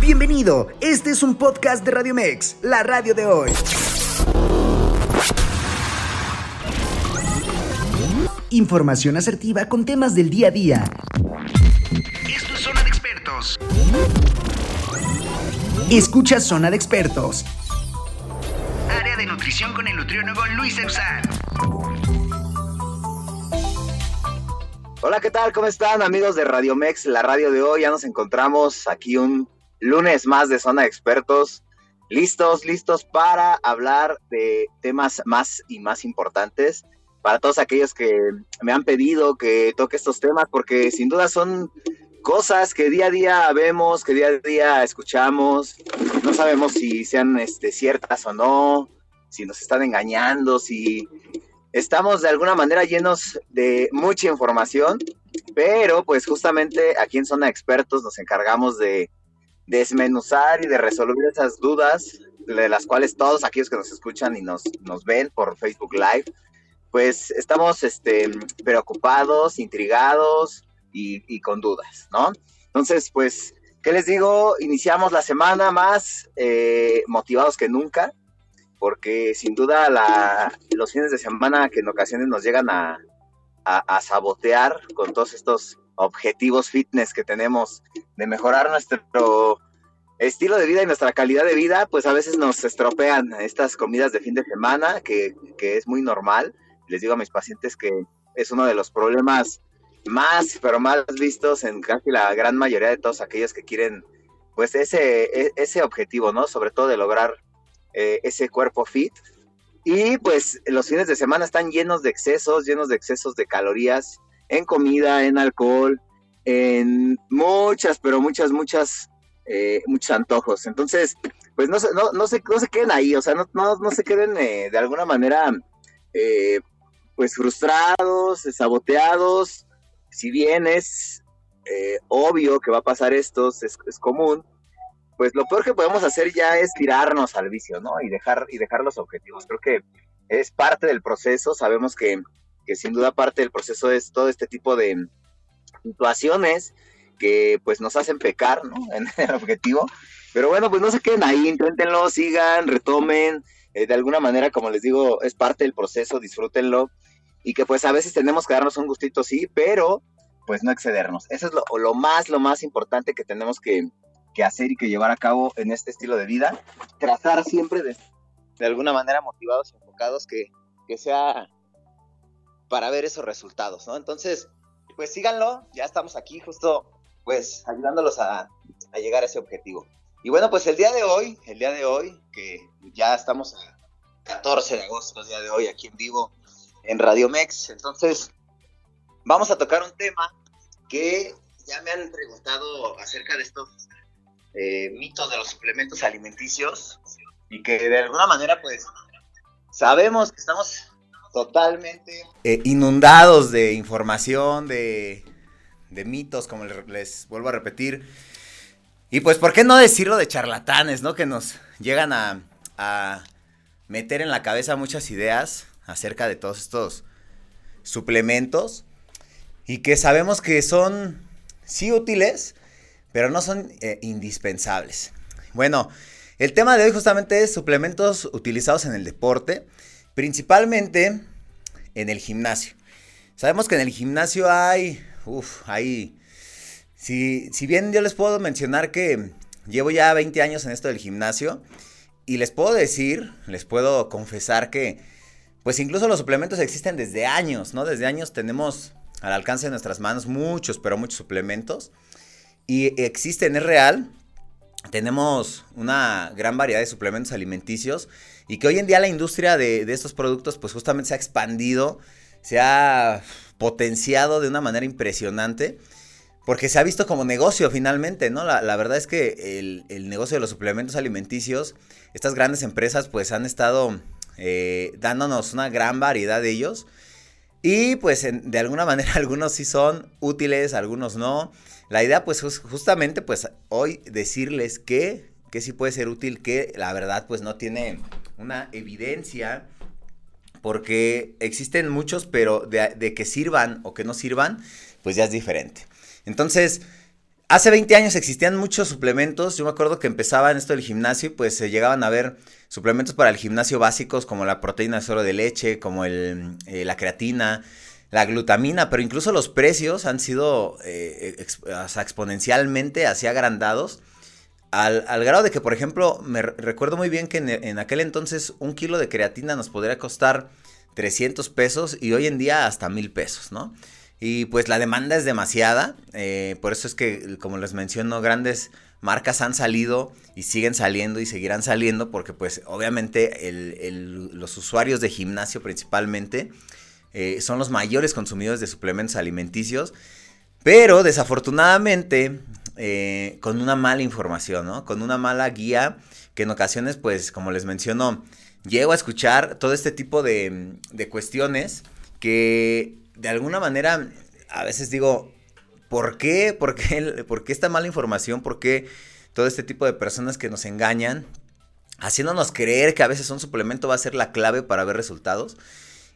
Bienvenido, este es un podcast de Radio Mex, la radio de hoy. Información asertiva con temas del día a día. Esto es Zona de Expertos. Escucha Zona de Expertos. Área de nutrición con el nutriólogo Luis Eusán. Hola, ¿qué tal? ¿Cómo están amigos de Radio Mex, la radio de hoy? Ya nos encontramos aquí un lunes más de Zona Expertos. Listos, listos para hablar de temas más y más importantes. Para todos aquellos que me han pedido que toque estos temas, porque sin duda son cosas que día a día vemos, que día a día escuchamos. No sabemos si sean este, ciertas o no, si nos están engañando, si estamos de alguna manera llenos de mucha información, pero pues justamente aquí en Zona Expertos nos encargamos de desmenuzar y de resolver esas dudas de las cuales todos aquellos que nos escuchan y nos, nos ven por Facebook Live, pues estamos este, preocupados, intrigados y, con dudas, ¿no? Entonces, pues, ¿qué les digo? Iniciamos la semana más eh, motivados que nunca, porque sin duda la, los fines de semana que en ocasiones nos llegan a, a sabotear con todos estos objetivos fitness que tenemos de mejorar nuestro estilo de vida y nuestra calidad de vida, pues a veces nos estropean estas comidas de fin de semana, que, es muy normal. Les digo a mis pacientes que es uno de los problemas más, pero más vistos en casi la gran mayoría de todos aquellos que quieren, pues ese, e, ese objetivo, ¿no? Sobre todo de lograr eh, ese cuerpo fit. Y pues los fines de semana están llenos de excesos, llenos de excesos de calorías en comida, en alcohol, en muchas, pero muchas, muchas, eh, muchos antojos. Entonces, pues no, no, no, se, no se queden ahí, o sea, no, no, no se queden eh, de alguna manera, eh, pues frustrados, saboteados. Si bien es obvio que va a pasar esto, es, es común, pues lo peor que podemos hacer ya es tirarnos al vicio, ¿no? Y dejar, y dejar los objetivos. Creo que es parte del proceso, sabemos que que sin duda parte del proceso es todo este tipo de situaciones que pues nos hacen pecar, ¿no? En el objetivo. Pero bueno, pues no se queden ahí, inténtenlo, sigan, retomen. Eh, de alguna manera, como les digo, es parte del proceso, disfrútenlo. Y que pues a veces tenemos que darnos un gustito, sí, pero pues no excedernos. Eso es lo, lo más, lo más importante que tenemos que, que, hacer y que llevar a cabo en este estilo de vida. Trazar siempre de, de alguna manera motivados y enfocados que, que sea para ver esos resultados, ¿no? Entonces, pues síganlo, ya estamos aquí justo, pues, ayudándolos a, llegar a ese objetivo. Y bueno, pues el día de hoy, el día de hoy, que ya estamos a 14 de agosto, el día de hoy, aquí en vivo en Radio Mex, entonces vamos a tocar un tema que ya me han preguntado acerca de estos eh, mitos de los suplementos alimenticios y que de alguna manera, pues, sabemos que estamos totalmente eh, inundados de información, de, mitos, como les vuelvo a repetir. Y pues, ¿por qué no decirlo de charlatanes, no? Que nos llegan a, a meter en la cabeza muchas ideas acerca de todos estos suplementos y que sabemos que son sí útiles, pero no son eh, indispensables. Bueno, el tema de hoy justamente es suplementos utilizados en el deporte Principalmente en el gimnasio. Sabemos que en el gimnasio hay, uff, hay, si, si bien yo les puedo mencionar que llevo ya 20 años en esto del gimnasio y les puedo decir, les puedo confesar que, pues incluso los suplementos existen desde años, ¿no? Desde años tenemos al alcance de nuestras manos muchos, pero muchos suplementos. Y existen, es real, tenemos una gran variedad de suplementos alimenticios y que hoy en día la industria de, estos productos pues justamente se ha expandido, se ha potenciado de una manera impresionante porque se ha visto como negocio finalmente, ¿no? La, verdad es que el, negocio de los suplementos alimenticios, estas grandes empresas pues han estado eh, dándonos una gran variedad de ellos y pues de alguna manera algunos sí son útiles, algunos no. La idea pues justamente pues hoy decirles que, que sí puede ser útil, que la verdad pues no tiene una evidencia porque existen muchos, pero de, que sirvan o que no sirvan, pues ya es diferente. Entonces, hace 20 años existían muchos suplementos. Yo me acuerdo que empezaba en esto del gimnasio y pues se llegaban a ver suplementos para el gimnasio básicos como la proteína de suero de leche, como el, eh, la creatina, la glutamina, pero incluso los precios han sido eh, exponencialmente así agrandados. Al, grado de que, por ejemplo, me recuerdo muy bien que en, aquel entonces un kilo de creatina nos podría costar 300 pesos y hoy en día hasta mil pesos, ¿no? Y pues la demanda es demasiada, eh, por eso es que, como les menciono, grandes marcas han salido y siguen saliendo y seguirán saliendo porque pues obviamente los usuarios de gimnasio principalmente eh, son los mayores consumidores de suplementos alimenticios, pero desafortunadamente eh, con una mala información, ¿no? Con una mala guía que en ocasiones pues como les menciono, llego a escuchar todo este tipo de, de cuestiones que de alguna manera a veces digo, ¿por qué? ¿Por qué, ¿Por qué esta mala información? ¿Por qué todo este tipo de personas que nos engañan? Haciéndonos creer que a veces un suplemento va a ser la clave para ver resultados.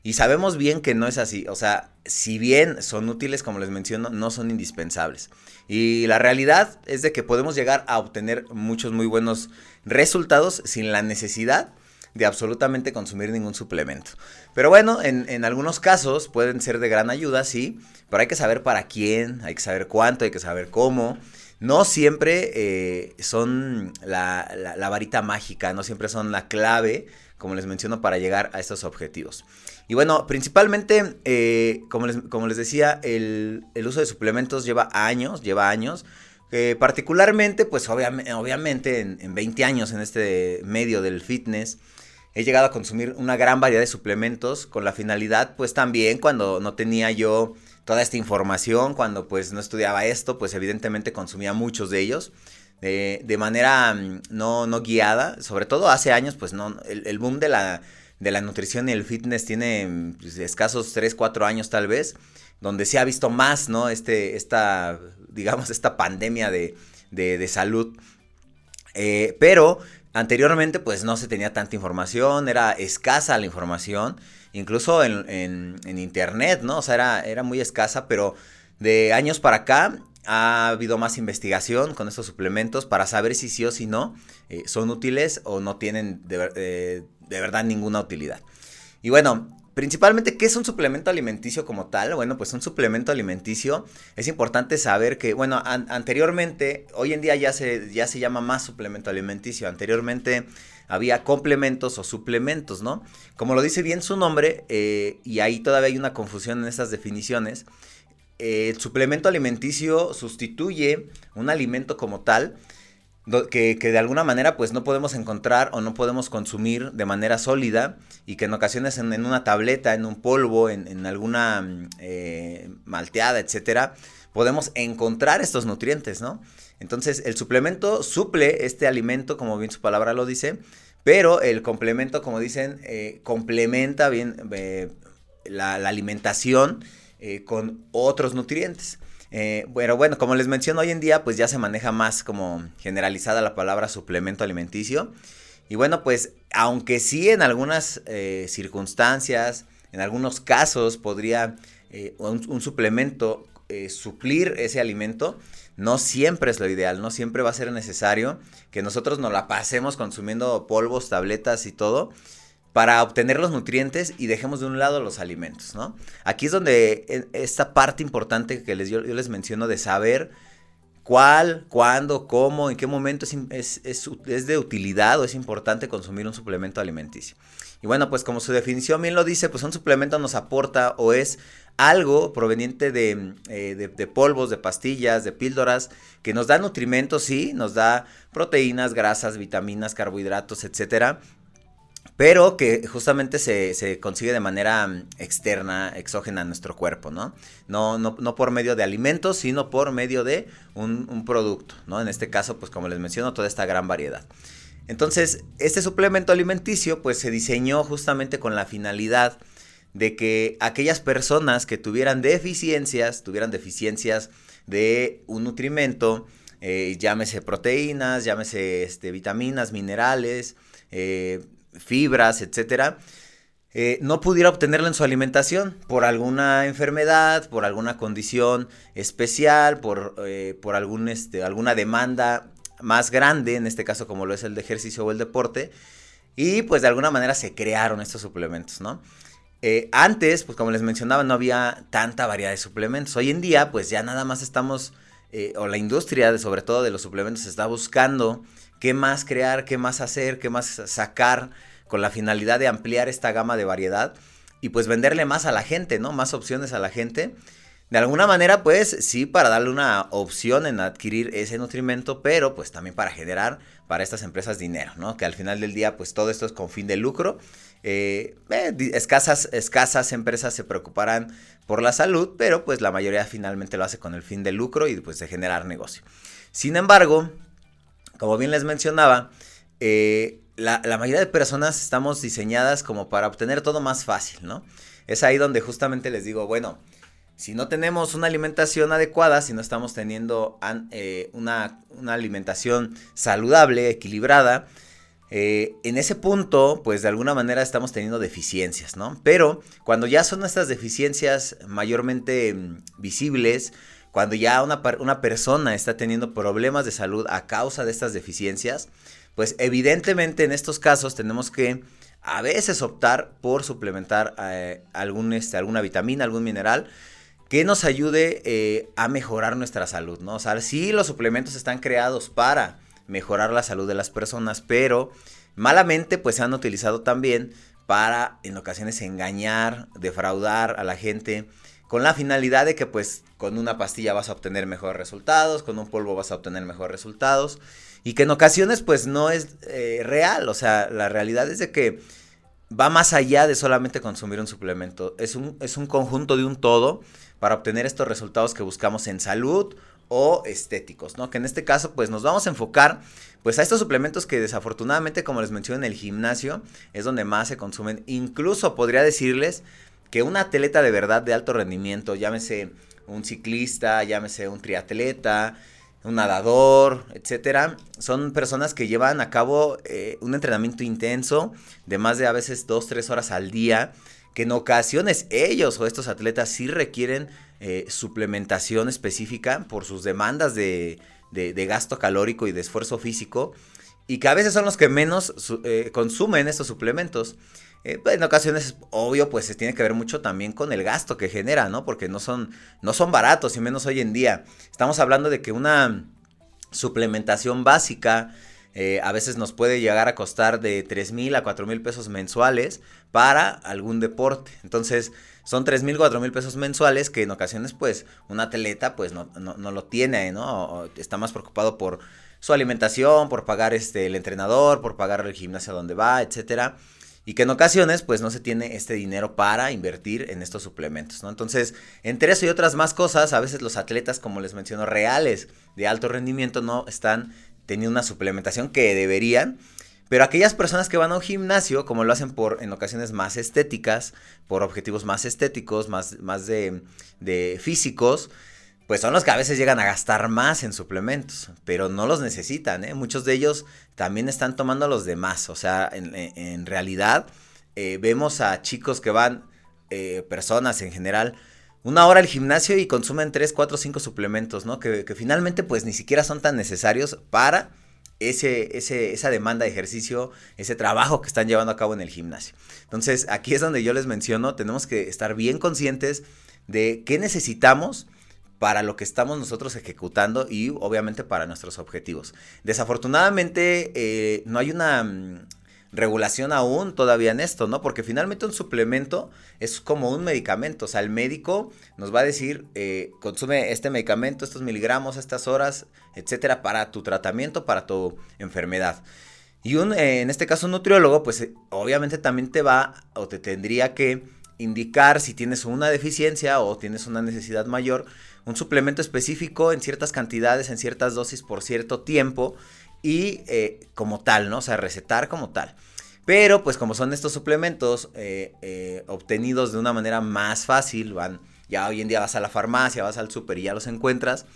Y sabemos bien que no es así. O sea, si bien son útiles, como les menciono, no son indispensables. Y la realidad es de que podemos llegar a obtener muchos muy buenos resultados sin la necesidad de absolutamente consumir ningún suplemento. Pero bueno, en, algunos casos pueden ser de gran ayuda, sí, pero hay que saber para quién, hay que saber cuánto, hay que saber cómo. No siempre eh, son la, la varita mágica, no siempre son la clave, como les menciono, para llegar a estos objetivos. Y bueno, principalmente, eh, como, les, como, les, decía, el, uso de suplementos lleva años, lleva años. particularmente, pues obviamente en, en, 20 años en este medio del fitness, he llegado a consumir una gran variedad de suplementos con la finalidad, pues también cuando no tenía yo toda esta información, cuando pues no estudiaba esto, pues evidentemente consumía muchos de ellos. De manera mm, no, no guiada, sobre todo hace años, pues no, el boom de la de la nutrición y el fitness tiene pues, escasos 3, 4 años tal vez, donde se ha visto más, ¿no? Este, esta, digamos, esta pandemia de, de, salud. Eh, pero anteriormente pues no se tenía tanta información, era escasa la información, incluso en, en, internet, ¿no? O sea, era, era muy escasa, pero de años para acá ha habido más investigación con estos suplementos para saber si sí o si no eh, son útiles o no tienen de, eh, de verdad ninguna utilidad. Y bueno, principalmente, ¿qué es un suplemento alimenticio como tal? Bueno, pues un suplemento alimenticio es importante saber que, bueno, anteriormente, hoy en día ya se, ya se llama más suplemento alimenticio. Anteriormente había complementos o suplementos, ¿no? Como lo dice bien su nombre, eh, y ahí todavía hay una confusión en estas definiciones. El suplemento alimenticio sustituye un alimento como tal que, de alguna manera pues no podemos encontrar o no podemos consumir de manera sólida y que en ocasiones en, una tableta, en un polvo, en, alguna eh, malteada, etcétera, podemos encontrar estos nutrientes, ¿no? Entonces el suplemento suple este alimento, como bien su palabra lo dice, pero el complemento, como dicen, eh, complementa bien eh, la, alimentación con otros nutrientes. Eh, bueno, bueno, como les menciono hoy en día, pues ya se maneja más como generalizada la palabra suplemento alimenticio. Y bueno, pues aunque sí en algunas eh, circunstancias, en algunos casos podría eh, un, suplemento suplir ese alimento, no siempre es lo ideal, no siempre va a ser necesario que nosotros nos la pasemos consumiendo polvos, tabletas y todo para obtener los nutrientes y dejemos de un lado los alimentos, ¿no? Aquí es donde e, esta parte importante que les, yo, les menciono de saber cuál, cuándo, cómo, en qué momento es, es, de utilidad o es importante consumir un suplemento alimenticio. Y bueno, pues como su definición bien lo dice, pues un suplemento nos aporta o es algo proveniente de, eh, de, de, polvos, de pastillas, de píldoras, que nos da nutrimentos, sí, nos da proteínas, grasas, vitaminas, carbohidratos, etcétera, pero que justamente se, consigue de manera mm, externa, exógena a nuestro cuerpo, ¿no? No, no, por medio de alimentos, sino por medio de un, producto, ¿no? En este caso, pues como les menciono, toda esta gran variedad. Entonces, este suplemento alimenticio, pues se diseñó justamente con la finalidad de que aquellas personas que tuvieran deficiencias, tuvieran deficiencias de un nutrimento, eh, llámese proteínas, llámese este, vitaminas, minerales, eh, fibras, etcétera, eh, no pudiera obtenerla en su alimentación por alguna enfermedad, por alguna condición especial, por, eh, por algún, este, alguna demanda más grande, en este caso como lo es el de ejercicio o el deporte, y pues de alguna manera se crearon estos suplementos, ¿no? Eh, antes, pues como les mencionaba, no había tanta variedad de suplementos. Hoy en día, pues ya nada más estamos, o la industria, de, sobre todo de los suplementos, está buscando qué más crear, qué más hacer, qué más sacar con la finalidad de ampliar esta gama de variedad y pues venderle más a la gente, ¿no? Más opciones a la gente. De alguna manera, pues sí, para darle una opción en adquirir ese nutrimento, pero pues también para generar para estas empresas dinero, ¿no? Que al final del día, pues todo esto es con fin de lucro. Eh, eh, escasas, escasas empresas se preocuparán por la salud, pero pues la mayoría finalmente lo hace con el fin de lucro y pues de generar negocio. Sin embargo, como bien les mencionaba, eh, la, mayoría de personas estamos diseñadas como para obtener todo más fácil, ¿no? Es ahí donde justamente les digo, bueno, si no tenemos una alimentación adecuada, si no estamos teniendo eh, una, alimentación saludable, equilibrada, eh, en ese punto, pues de alguna manera estamos teniendo deficiencias, ¿no? Pero cuando ya son estas deficiencias mayormente mm, visibles, cuando ya una, una persona está teniendo problemas de salud a causa de estas deficiencias, pues evidentemente en estos casos tenemos que a veces optar por suplementar eh, algún, este, alguna vitamina, algún mineral que nos ayude eh, a mejorar nuestra salud, ¿no? O sea, sí los suplementos están creados para mejorar la salud de las personas, pero malamente pues se han utilizado también para en ocasiones engañar, defraudar a la gente con la finalidad de que pues con una pastilla vas a obtener mejores resultados, con un polvo vas a obtener mejores resultados y que en ocasiones pues no es eh, real, o sea, la realidad es de que va más allá de solamente consumir un suplemento, es un, es un conjunto de un todo para obtener estos resultados que buscamos en salud o estéticos, ¿no? Que en este caso pues nos vamos a enfocar pues a estos suplementos que desafortunadamente como les mencioné en el gimnasio es donde más se consumen, incluso podría decirles que un atleta de verdad de alto rendimiento, llámese un ciclista, llámese un triatleta, un nadador, etcétera, son personas que llevan a cabo eh, un entrenamiento intenso de más de a veces dos, tres horas al día, que en ocasiones ellos o estos atletas sí requieren eh, suplementación específica por sus demandas de, gasto calórico y de esfuerzo físico, y que a veces son los que menos eh, consumen estos suplementos. Eh, pues, en ocasiones, obvio, pues tiene que ver mucho también con el gasto que genera, ¿no? Porque no son, no son baratos, y menos hoy en día. Estamos hablando de que una suplementación básica eh, a veces nos puede llegar a costar de 3 mil a 4 mil pesos mensuales para algún deporte. Entonces, son 3 mil, 4 mil pesos mensuales que en ocasiones, pues, un atleta, pues, no, no, lo tiene, ¿no? está más preocupado por su alimentación, por pagar este, el entrenador, por pagar el gimnasio donde va, etcétera y que en ocasiones pues no se tiene este dinero para invertir en estos suplementos, ¿no? Entonces, entre eso y otras más cosas, a veces los atletas, como les menciono, reales de alto rendimiento no están teniendo una suplementación que deberían, pero aquellas personas que van a un gimnasio, como lo hacen por en ocasiones más estéticas, por objetivos más estéticos, más, más de, de físicos, pues son los que a veces llegan a gastar más en suplementos, pero no los necesitan, ¿eh? Muchos de ellos también están tomando los demás, o sea, en, realidad eh, vemos a chicos que van, eh, personas en general, una hora al gimnasio y consumen 3, 4, 5 suplementos, ¿no? Que, que, finalmente pues ni siquiera son tan necesarios para ese, ese, esa demanda de ejercicio, ese trabajo que están llevando a cabo en el gimnasio. Entonces, aquí es donde yo les menciono, tenemos que estar bien conscientes de qué necesitamos para lo que estamos nosotros ejecutando y obviamente para nuestros objetivos. Desafortunadamente eh, no hay una mm, regulación aún todavía en esto, ¿no? Porque finalmente un suplemento es como un medicamento, o sea, el médico nos va a decir, eh, consume este medicamento, estos miligramos, estas horas, etcétera, para tu tratamiento, para tu enfermedad. Y un, eh, en este caso un nutriólogo, pues obviamente también te va o te tendría que indicar si tienes una deficiencia o tienes una necesidad mayor un suplemento específico en ciertas cantidades, en ciertas dosis por cierto tiempo y eh, como tal, ¿no? O sea, recetar como tal. Pero pues como son estos suplementos eh, eh, obtenidos de una manera más fácil, van, ya hoy en día vas a la farmacia, vas al súper y ya los encuentras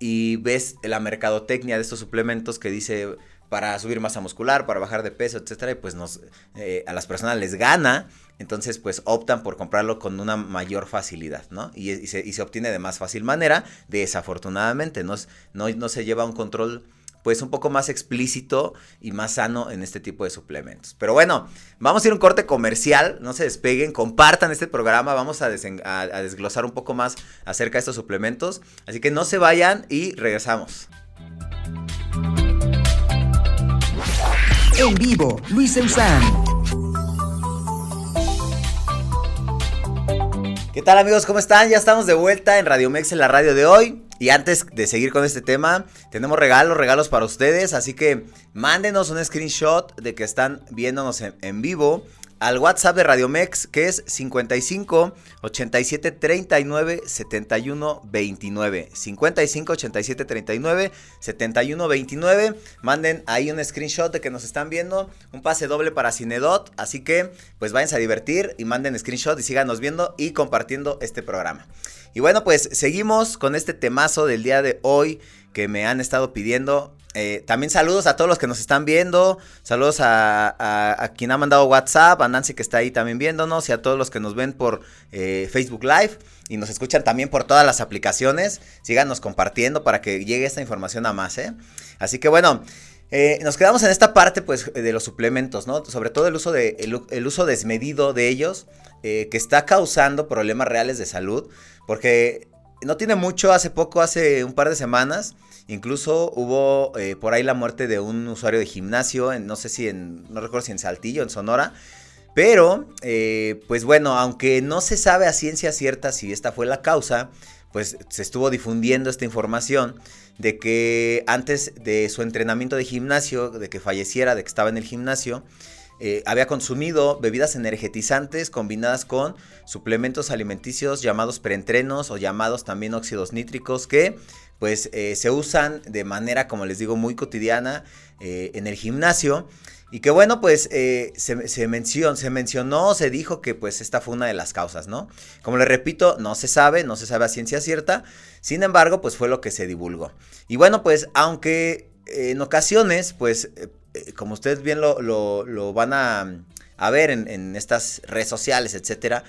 y ves la mercadotecnia de estos suplementos que dice para subir masa muscular, para bajar de peso, etcétera, y pues nos, eh, a las personas les gana, entonces pues optan por comprarlo con una mayor facilidad, ¿no? Y, se, obtiene de más fácil manera, desafortunadamente, no, no, no se lleva un control pues un poco más explícito y más sano en este tipo de suplementos. Pero bueno, vamos a ir a un corte comercial, no se despeguen, compartan este programa, vamos a, a desglosar un poco más acerca de estos suplementos, así que no se vayan y regresamos. En vivo, Luis Eusán. ¿Qué tal amigos? ¿Cómo están? Ya estamos de vuelta en Radio Mex en la radio de hoy. Y antes de seguir con este tema, tenemos regalos, regalos para ustedes. Así que mándenos un screenshot de que están viéndonos en, en vivo al WhatsApp de Radio Mex, que es 55 87 39 71 29. 55 87 39 71 29. Manden ahí un screenshot de que nos están viendo. Un pase doble para Cinedot. Así que, pues váyanse a divertir y manden screenshot y síganos viendo y compartiendo este programa. Y bueno, pues seguimos con este temazo del día de hoy que me han estado pidiendo. Eh, también saludos a todos los que nos están viendo. Saludos a, quien ha mandado WhatsApp, a Nancy que está ahí también viéndonos y a todos los que nos ven por eh, Facebook Live y nos escuchan también por todas las aplicaciones. Síganos compartiendo para que llegue esta información a más. ¿eh? Así que bueno. nos quedamos en esta parte pues de los suplementos, ¿no? Sobre todo el uso, de, el uso desmedido de ellos, que está causando problemas reales de salud, porque no tiene mucho, hace poco, hace un par de semanas, Incluso hubo eh, por ahí la muerte de un usuario de gimnasio, en, no sé si en, no recuerdo si en Saltillo, en Sonora. Pero, eh, pues bueno, aunque no se sabe a ciencia cierta si esta fue la causa, pues se estuvo difundiendo esta información de que antes de su entrenamiento de gimnasio, de que falleciera, de que estaba en el gimnasio, eh, había consumido bebidas energetizantes combinadas con suplementos alimenticios llamados preentrenos o llamados también óxidos nítricos que pues eh, se usan de manera, como les digo, muy cotidiana eh, en el gimnasio. Y que bueno, pues se, se, mencionó, se mencionó, se dijo que pues esta fue una de las causas, ¿no? Como les repito, no se sabe, no se sabe a ciencia cierta, sin embargo, pues fue lo que se divulgó. Y bueno, pues aunque en ocasiones, pues como ustedes bien lo, lo, van a, a ver en, en, estas redes sociales, etcétera,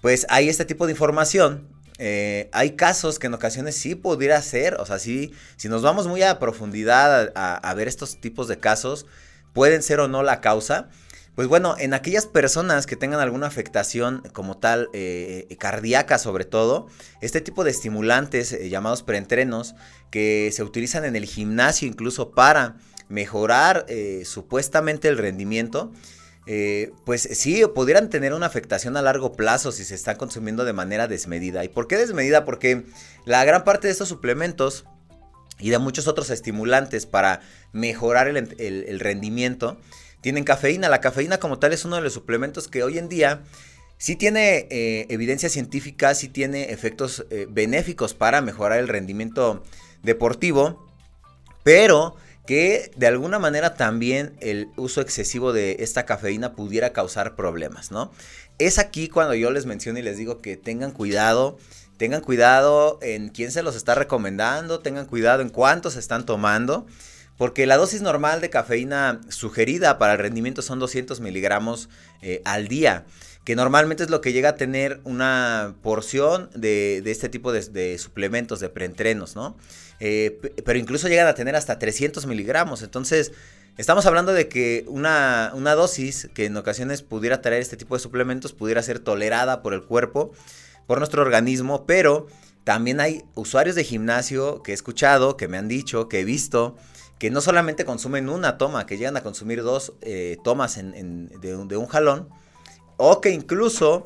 pues hay este tipo de información eh, hay casos que en ocasiones sí pudiera ser, o sea, sí, si nos vamos muy a profundidad a, ver estos tipos de casos, pueden ser o no la causa. Pues bueno, en aquellas personas que tengan alguna afectación como tal, eh, cardíaca sobre todo, este tipo de estimulantes eh, llamados preentrenos, que se utilizan en el gimnasio incluso para mejorar supuestamente el rendimiento, eh, pues sí, pudieran tener una afectación a largo plazo si se está consumiendo de manera desmedida. ¿Y por qué desmedida? Porque la gran parte de estos suplementos y de muchos otros estimulantes para mejorar el, rendimiento tienen cafeína. La cafeína como tal es uno de los suplementos que hoy en día sí tiene eh, evidencia científica, sí tiene efectos eh, benéficos para mejorar el rendimiento deportivo, pero que de alguna manera también el uso excesivo de esta cafeína pudiera causar problemas, ¿no? Es aquí cuando yo les menciono y les digo que tengan cuidado, tengan cuidado en quién se los está recomendando, tengan cuidado en cuántos están tomando, porque la dosis normal de cafeína sugerida para el rendimiento son 200 miligramos eh, al día que normalmente es lo que llega a tener una porción de, este tipo de, suplementos, de preentrenos, ¿no? Eh, pero incluso llegan a tener hasta 300 miligramos. Entonces, estamos hablando de que una, una dosis que en ocasiones pudiera traer este tipo de suplementos pudiera ser tolerada por el cuerpo, por nuestro organismo, pero también hay usuarios de gimnasio que he escuchado, que me han dicho, que he visto, que no solamente consumen una toma, que llegan a consumir dos eh, tomas de, un jalón o que incluso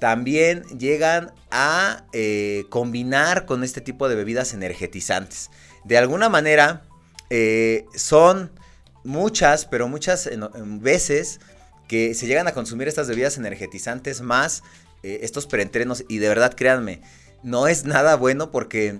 también llegan a eh, combinar con este tipo de bebidas energetizantes. De alguna manera eh, son muchas, pero muchas veces que se llegan a consumir estas bebidas energetizantes más eh, estos preentrenos y de verdad créanme, no es nada bueno porque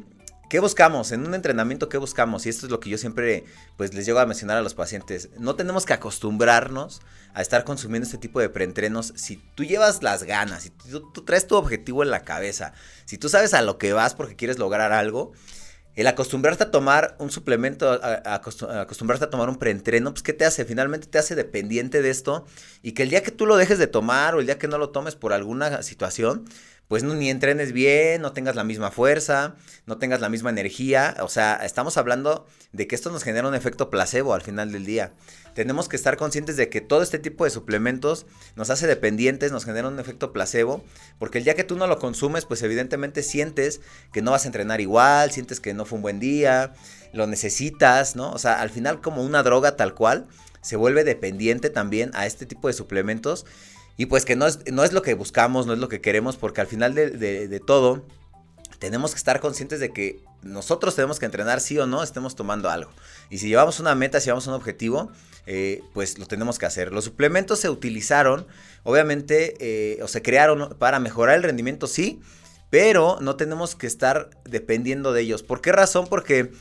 ¿Qué buscamos? En un entrenamiento, ¿qué buscamos? Y esto es lo que yo siempre pues les llego a mencionar a los pacientes. No tenemos que acostumbrarnos a estar consumiendo este tipo de preentrenos si tú llevas las ganas, si tú, traes tu objetivo en la cabeza, si tú sabes a lo que vas porque quieres lograr algo. el acostumbrarte a tomar un suplemento, a, acostumbrarte a tomar un preentreno, pues ¿qué te hace? Finalmente te hace dependiente de esto y que el día que tú lo dejes de tomar o el día que no lo tomes por alguna situación, pues no, ni entrenes bien, no tengas la misma fuerza, no tengas la misma energía. O sea, estamos hablando de que esto nos genera un efecto placebo al final del día. Tenemos que estar conscientes de que todo este tipo de suplementos nos hace dependientes, nos genera un efecto placebo, porque el día que tú no lo consumes, pues evidentemente sientes que no vas a entrenar igual, sientes que no fue un buen día, lo necesitas, ¿no? O sea, al final como una droga tal cual, se vuelve dependiente también a este tipo de suplementos y pues que no es, no es lo que buscamos, no es lo que queremos, porque al final de, todo tenemos que estar conscientes de que nosotros tenemos que entrenar sí o no, estemos tomando algo. Y si llevamos una meta, si llevamos un objetivo, eh, pues lo tenemos que hacer. Los suplementos se utilizaron, obviamente, eh, o se crearon para mejorar el rendimiento, sí, pero no tenemos que estar dependiendo de ellos. ¿Por qué razón? Porque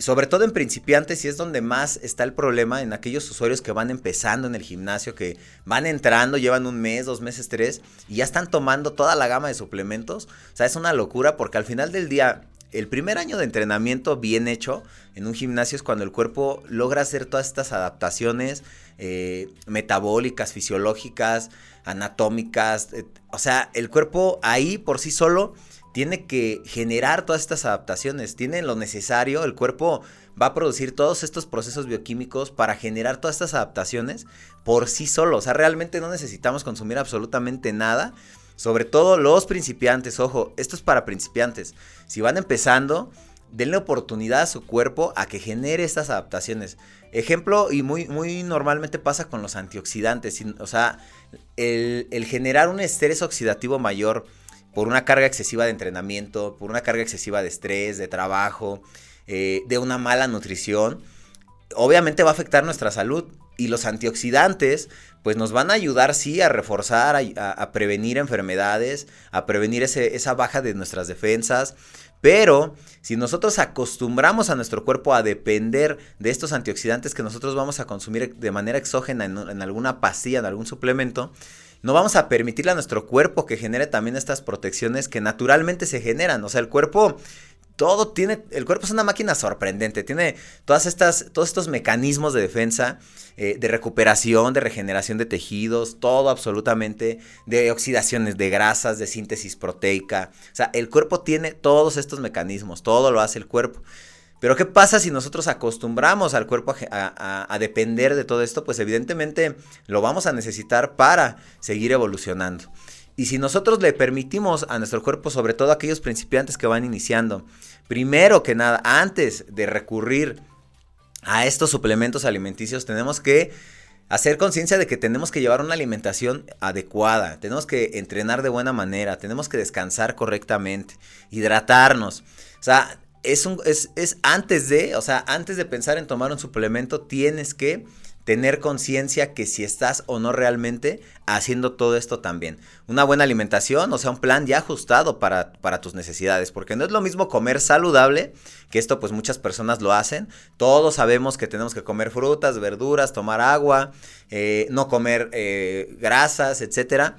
sobre todo en principiantes y es donde más está el problema en aquellos usuarios que van empezando en el gimnasio, que van entrando, llevan un mes, dos meses, tres y ya están tomando toda la gama de suplementos. O sea, es una locura porque al final del día, el primer año de entrenamiento bien hecho en un gimnasio es cuando el cuerpo logra hacer todas estas adaptaciones eh, metabólicas, fisiológicas, anatómicas. O sea, el cuerpo ahí por sí solo tiene que generar todas estas adaptaciones, tiene lo necesario, el cuerpo va a producir todos estos procesos bioquímicos para generar todas estas adaptaciones por sí solo, o sea, realmente no necesitamos consumir absolutamente nada, sobre todo los principiantes, ojo, esto es para principiantes, si van empezando, denle oportunidad a su cuerpo a que genere estas adaptaciones. Ejemplo, y muy, muy normalmente pasa con los antioxidantes, o sea, el, el generar un estrés oxidativo mayor, por una carga excesiva de entrenamiento, por una carga excesiva de estrés, de trabajo, eh, de una mala nutrición, obviamente va a afectar nuestra salud. Y los antioxidantes, pues nos van a ayudar, sí, a reforzar, a, prevenir enfermedades, a prevenir esa baja de nuestras defensas. Pero si nosotros acostumbramos a nuestro cuerpo a depender de estos antioxidantes que nosotros vamos a consumir de manera exógena en alguna pastilla, en algún suplemento, no vamos a permitirle a nuestro cuerpo que genere también estas protecciones que naturalmente se generan. O sea, el cuerpo todo tiene, el cuerpo es una máquina sorprendente, tiene todas estas, todos estos mecanismos de defensa, eh, de recuperación, de regeneración de tejidos, todo absolutamente, de oxidaciones de grasas, de síntesis proteica. O sea, el cuerpo tiene todos estos mecanismos, todo lo hace el cuerpo. Pero ¿qué pasa si nosotros acostumbramos al cuerpo a, depender de todo esto? Pues evidentemente lo vamos a necesitar para seguir evolucionando. Y si nosotros le permitimos a nuestro cuerpo, sobre todo a aquellos principiantes que van iniciando, primero que nada, antes de recurrir a estos suplementos alimenticios, tenemos que hacer conciencia de que tenemos que llevar una alimentación adecuada, tenemos que entrenar de buena manera, tenemos que descansar correctamente, hidratarnos. O sea, es, un, es, es antes de, o sea, antes de pensar en tomar un suplemento, tienes que tener conciencia que si estás o no realmente haciendo todo esto también. Una buena alimentación, o sea, un plan ya ajustado para, para, tus necesidades, porque no es lo mismo comer saludable, que esto pues muchas personas lo hacen. Todos sabemos que tenemos que comer frutas, verduras, tomar agua, eh, no comer eh, grasas, etcétera.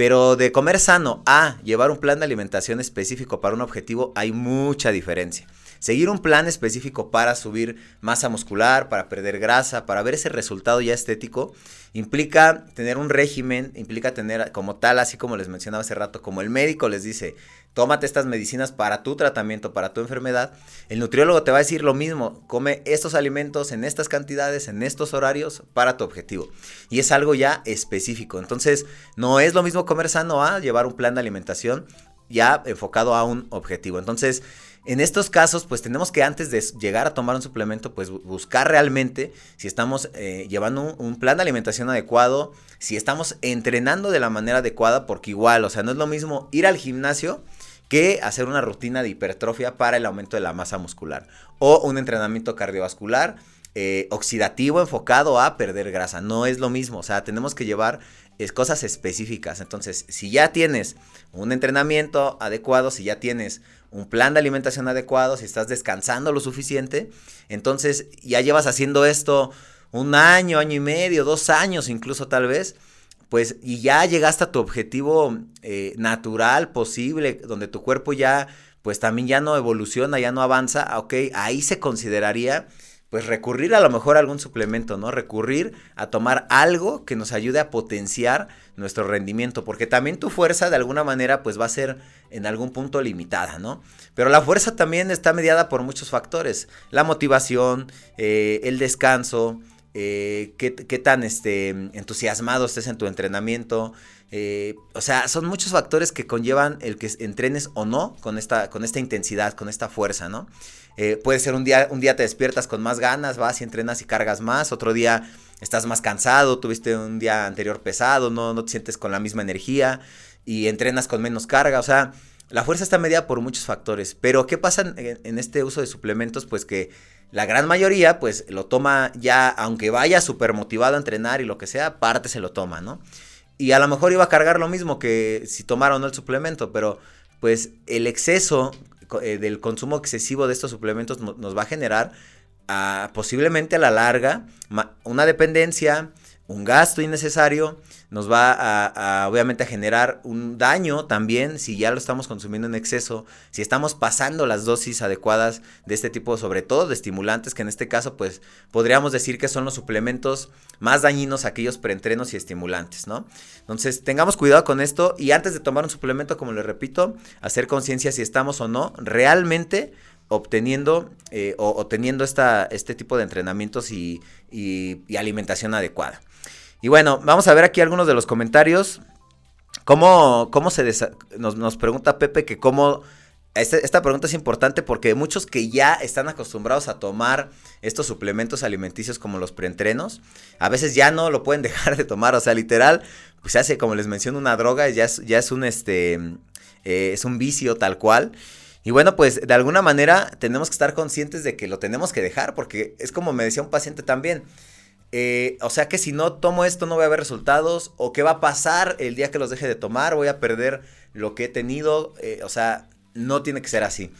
Pero de comer sano a llevar un plan de alimentación específico para un objetivo hay mucha diferencia. Seguir un plan específico para subir masa muscular, para perder grasa, para ver ese resultado ya estético, implica tener un régimen, implica tener como tal, así como les mencionaba hace rato, como el médico les dice, tómate estas medicinas para tu tratamiento, para tu enfermedad, el nutriólogo te va a decir lo mismo, come estos alimentos en estas cantidades, en estos horarios, para tu objetivo. Y es algo ya específico. Entonces, no es lo mismo comer sano a llevar un plan de alimentación ya enfocado a un objetivo. Entonces, en estos casos, pues tenemos que antes de llegar a tomar un suplemento, pues buscar realmente si estamos eh, llevando un, plan de alimentación adecuado, si estamos entrenando de la manera adecuada, porque igual, o sea, no es lo mismo ir al gimnasio que hacer una rutina de hipertrofia para el aumento de la masa muscular o un entrenamiento cardiovascular eh, oxidativo enfocado a perder grasa. No es lo mismo, o sea, tenemos que llevar cosas específicas. Entonces, si ya tienes un entrenamiento adecuado, si ya tienes un plan de alimentación adecuado, si estás descansando lo suficiente, entonces ya llevas haciendo esto un año, año y medio, dos años incluso tal vez, pues y ya llegaste a tu objetivo eh, natural, posible, donde tu cuerpo ya pues también ya no evoluciona, ya no avanza, ok, ahí se consideraría pues recurrir a lo mejor a algún suplemento, ¿no? Recurrir a tomar algo que nos ayude a potenciar nuestro rendimiento, porque también tu fuerza de alguna manera pues va a ser en algún punto limitada, ¿no? Pero la fuerza también está mediada por muchos factores, la motivación, eh, el descanso, eh, qué, tan este, entusiasmado estés en tu entrenamiento, eh, o sea, son muchos factores que conllevan el que entrenes o no con esta, con esta intensidad, con esta fuerza, ¿no? Eh, puede ser un día, un día te despiertas con más ganas, vas y entrenas y cargas más, otro día estás más cansado, tuviste un día anterior pesado, no, no te sientes con la misma energía y entrenas con menos carga, o sea, la fuerza está medida por muchos factores, pero ¿qué pasa en, este uso de suplementos? Pues que la gran mayoría pues lo toma ya, aunque vaya súper motivado a entrenar y lo que sea, parte se lo toma, ¿no? Y a lo mejor iba a cargar lo mismo que si tomara o no el suplemento, pero pues el exceso eh, del consumo excesivo de estos suplementos nos va a generar ah, posiblemente a la larga una dependencia, un gasto innecesario, nos va a, obviamente a generar un daño también si ya lo estamos consumiendo en exceso, si estamos pasando las dosis adecuadas de este tipo, sobre todo de estimulantes, que en este caso pues podríamos decir que son los suplementos más dañinos aquellos preentrenos y estimulantes, ¿no? Entonces tengamos cuidado con esto y antes de tomar un suplemento, como les repito, hacer conciencia si estamos o no realmente obteniendo eh, o, teniendo esta, este tipo de entrenamientos y alimentación adecuada. Y bueno, vamos a ver aquí algunos de los comentarios. ¿Cómo, cómo se nos, nos, pregunta Pepe que cómo... Este, esta pregunta es importante porque muchos que ya están acostumbrados a tomar estos suplementos alimenticios como los preentrenos, a veces ya no lo pueden dejar de tomar, o sea, literal, pues hace, como les menciono, una droga, ya es, ya es un, este, eh, es un vicio tal cual. Y bueno, pues de alguna manera tenemos que estar conscientes de que lo tenemos que dejar, porque es como me decía un paciente también, eh, o sea que si no tomo esto no voy a ver resultados. O qué va a pasar el día que los deje de tomar. Voy a perder lo que he tenido. Eh, o sea, no tiene que ser así.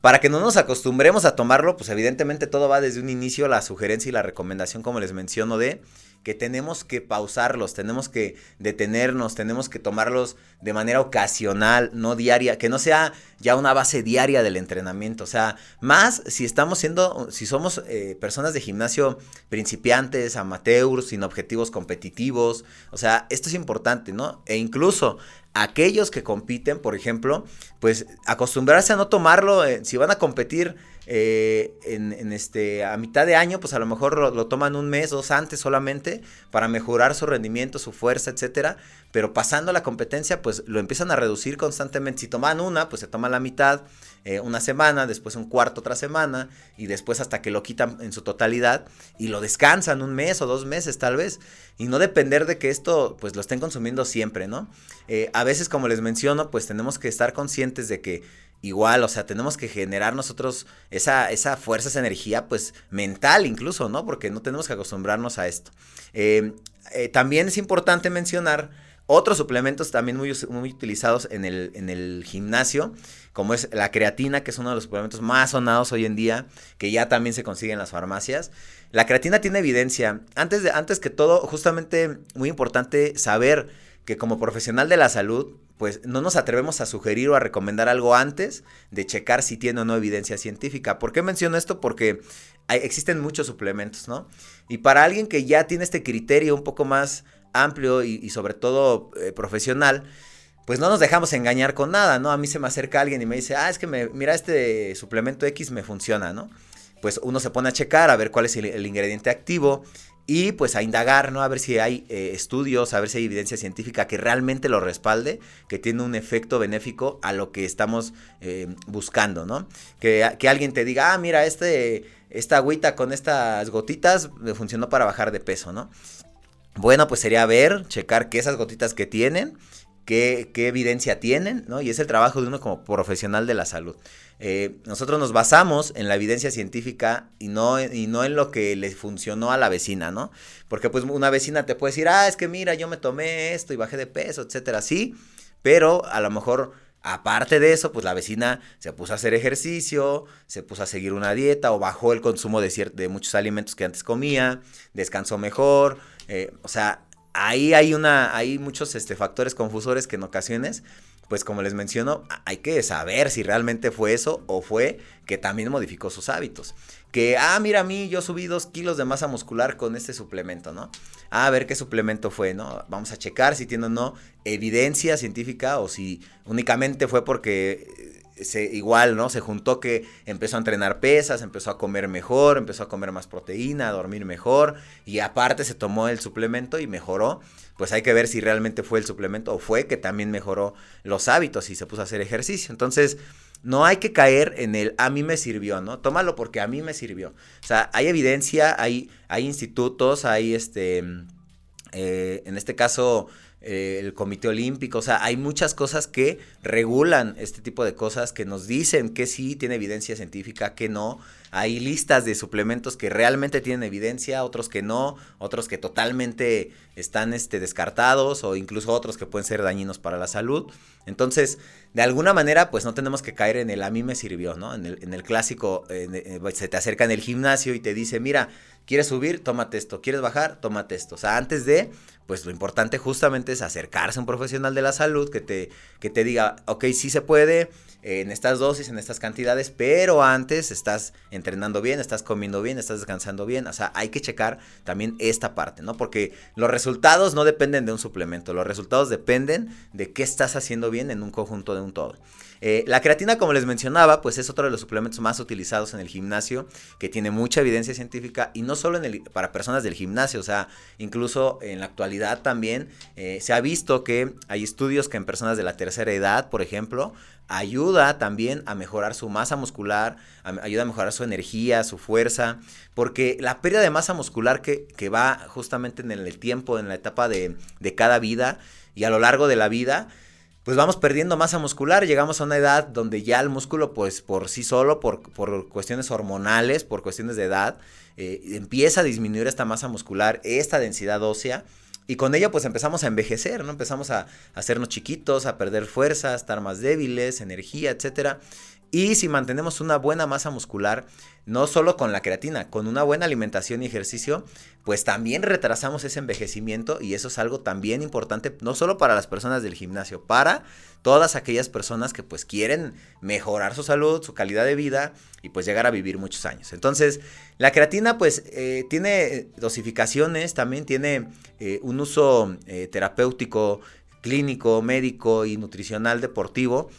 Para que no nos acostumbremos a tomarlo, pues evidentemente todo va desde un inicio, la sugerencia y la recomendación, como les menciono, de que tenemos que pausarlos, tenemos que detenernos, tenemos que tomarlos de manera ocasional, no diaria, que no sea ya una base diaria del entrenamiento. O sea, más si estamos siendo, si somos eh, personas de gimnasio principiantes, amateurs, sin objetivos competitivos. O sea, esto es importante, ¿no? E incluso aquellos que compiten, por ejemplo, pues acostumbrarse a no tomarlo, eh, si van a competir eh, en, este, a mitad de año, pues a lo mejor lo, toman un mes, dos antes solamente para mejorar su rendimiento, su fuerza, etcétera. Pero pasando la competencia, pues lo empiezan a reducir constantemente. Si toman una, pues se toma la mitad eh, una semana, después un cuarto otra semana y después hasta que lo quitan en su totalidad y lo descansan un mes o dos meses tal vez. Y no depender de que esto pues lo estén consumiendo siempre, ¿no? Eh, a veces, como les menciono, pues tenemos que estar conscientes de que igual, o sea, tenemos que generar nosotros esa, esa fuerza, esa energía, pues mental incluso, ¿no? Porque no tenemos que acostumbrarnos a esto. Eh, también es importante mencionar otros suplementos también muy, muy utilizados en el, en el, gimnasio, como es la creatina, que es uno de los suplementos más sonados hoy en día, que ya también se consigue en las farmacias. La creatina tiene evidencia. Antes, de, antes que todo, justamente muy importante saber que como profesional de la salud, pues no nos atrevemos a sugerir o a recomendar algo antes de checar si tiene o no evidencia científica. ¿Por qué menciono esto? Porque existen muchos suplementos, ¿no? Y para alguien que ya tiene este criterio un poco más amplio y, sobre todo eh, profesional, pues no nos dejamos engañar con nada, ¿no? A mí se me acerca alguien y me dice, ah, es que mira, este suplemento X me funciona, ¿no? Pues uno se pone a checar a ver cuál es el ingrediente activo y pues a indagar, ¿no? A ver si hay eh, estudios, a ver si hay evidencia científica que realmente lo respalde, que tiene un efecto benéfico a lo que estamos eh, buscando, ¿no? Que, que, alguien te diga, ah, mira, este, esta agüita con estas gotitas me funcionó para bajar de peso, ¿no? Bueno, pues sería ver, checar que esas gotitas que tienen, qué, evidencia tienen, ¿no? Y es el trabajo de uno como profesional de la salud. Eh, nosotros nos basamos en la evidencia científica y no, y no en lo que le funcionó a la vecina, ¿no? Porque pues una vecina te puede decir, ah, es que mira, yo me tomé esto y bajé de peso, etcétera, sí, pero a lo mejor Aparte de eso, pues la vecina se puso a hacer ejercicio, se puso a seguir una dieta o bajó el consumo de, de muchos alimentos que antes comía, descansó mejor, eh, o sea, ahí hay una, hay muchos este, factores confusores que en ocasiones pues como les menciono, hay que saber si realmente fue eso o fue que también modificó sus hábitos. Que, ah, mira a mí, yo subí dos kilos de masa muscular con este suplemento, ¿no? Ah, a ver qué suplemento fue, ¿no? Vamos a checar si tiene o no evidencia científica o si únicamente fue porque se, igual, ¿no? Se juntó que empezó a entrenar pesas, empezó a comer mejor, empezó a comer más proteína, a dormir mejor y aparte se tomó el suplemento y mejoró. Pues hay que ver si realmente fue el suplemento o fue que también mejoró los hábitos y se puso a hacer ejercicio. Entonces, no hay que caer en el a mí me sirvió, ¿no? Tómalo porque a mí me sirvió. O sea, hay evidencia, hay, hay institutos, hay este, eh, en este caso, eh, el Comité Olímpico, o sea, hay muchas cosas que regulan este tipo de cosas, que nos dicen que sí tiene evidencia científica, que no. Hay listas de suplementos que realmente tienen evidencia, otros que no, otros que totalmente están este, descartados o incluso otros que pueden ser dañinos para la salud. Entonces, de alguna manera, pues no tenemos que caer en el a mí me sirvió, ¿no? En el, clásico, eh, se te acerca en el gimnasio y te dice, mira, ¿quieres subir? Tómate esto. ¿Quieres bajar? Tómate esto. O sea, antes de, pues lo importante justamente es acercarse a un profesional de la salud que te, que te diga, ok, sí se puede, en estas dosis, en estas cantidades, pero antes estás entrenando bien, estás comiendo bien, estás descansando bien, o sea, hay que checar también esta parte, ¿no? Porque los resultados no dependen de un suplemento, los resultados dependen de qué estás haciendo bien en un conjunto de un todo. Eh, la creatina, como les mencionaba, pues es otro de los suplementos más utilizados en el gimnasio, que tiene mucha evidencia científica y no solo para personas del gimnasio, o sea, incluso en la actualidad también eh, se ha visto que hay estudios que en personas de la tercera edad, por ejemplo, ayuda también a mejorar su masa muscular, ayuda a mejorar su energía, su fuerza, porque la pérdida de masa muscular que, va justamente en el tiempo, en la etapa de cada vida y a lo largo de la vida, pues vamos perdiendo masa muscular, llegamos a una edad donde ya el músculo, pues por sí solo, por, por cuestiones hormonales, por cuestiones de edad, eh, empieza a disminuir esta masa muscular, esta densidad ósea, y con ello pues empezamos a envejecer, ¿no? Empezamos a, a hacernos chiquitos, a perder fuerza, a estar más débiles, energía, etcétera. Y si mantenemos una buena masa muscular, no solo con la creatina, con una buena alimentación y ejercicio, pues también retrasamos ese envejecimiento y eso es algo también importante, no solo para las personas del gimnasio, para todas aquellas personas que pues quieren mejorar su salud, su calidad de vida y pues llegar a vivir muchos años. Entonces, la creatina pues eh, tiene dosificaciones, también tiene eh, un uso eh, terapéutico, clínico, médico y nutricional deportivo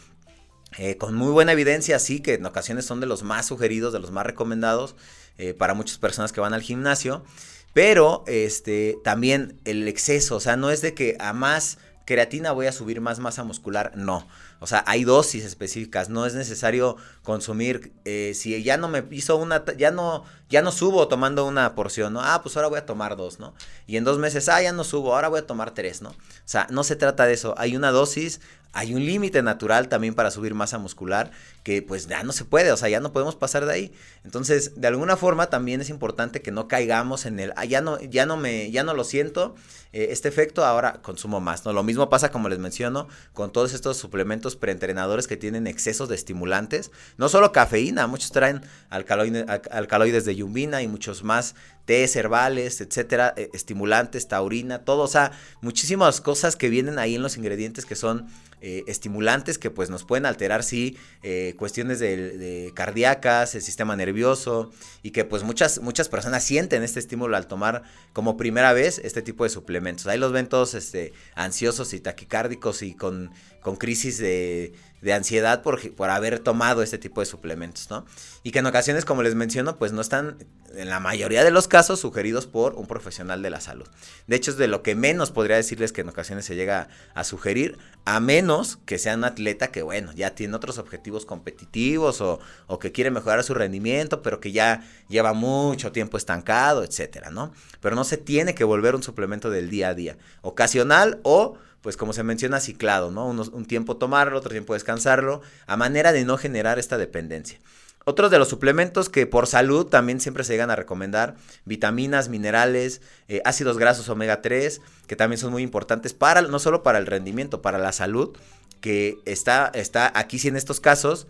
eh, con muy buena evidencia, sí, que en ocasiones son de los más sugeridos, de los más recomendados eh, para muchas personas que van al gimnasio. Pero este, también el exceso, o sea, no es de que a más creatina voy a subir más masa muscular, no. O sea, hay dosis específicas, no es necesario consumir, eh, si ya no me hizo una, ya no, ya no subo tomando una porción, ¿no? Ah, pues ahora voy a tomar dos, ¿no? Y en dos meses, ah, ya no subo, ahora voy a tomar tres, ¿no? O sea, no se trata de eso, hay una dosis, hay un límite natural también para subir masa muscular que pues ya no se puede, o sea, ya no podemos pasar de ahí. Entonces, de alguna forma también es importante que no caigamos en el, ah, ya no, ya no me, ya no lo siento, eh, este efecto, ahora consumo más, ¿no? Lo mismo pasa, como les menciono, con todos estos suplementos preentrenadores que tienen excesos de estimulantes, no solo cafeína, muchos traen alcaloides, alcaloides de yumbina y muchos más tés herbales, etcétera, eh, estimulantes, taurina, todo, o sea, muchísimas cosas que vienen ahí en los ingredientes que son eh, estimulantes que pues nos pueden alterar, sí, eh, cuestiones de, cardíacas, el sistema nervioso y que pues muchas, muchas personas sienten este estímulo al tomar como primera vez este tipo de suplementos. Ahí los ven todos este, ansiosos y taquicárdicos y con, con crisis de de ansiedad por, por haber tomado este tipo de suplementos, ¿no? Y que en ocasiones, como les menciono, pues no están, en la mayoría de los casos, sugeridos por un profesional de la salud. De hecho, es de lo que menos podría decirles que en ocasiones se llega a sugerir, a menos que sea un atleta que, bueno, ya tiene otros objetivos competitivos o, o que quiere mejorar su rendimiento, pero que ya lleva mucho tiempo estancado, etcétera, ¿no? Pero no se tiene que volver un suplemento del día a día, ocasional o pues como se menciona, ciclado, ¿no? un tiempo tomarlo, otro tiempo descansarlo, a manera de no generar esta dependencia. Otros de los suplementos que por salud también siempre se llegan a recomendar, vitaminas, minerales, eh, ácidos grasos omega 3, que también son muy importantes para, no solo para el rendimiento, para la salud, que está, está aquí sí en estos casos,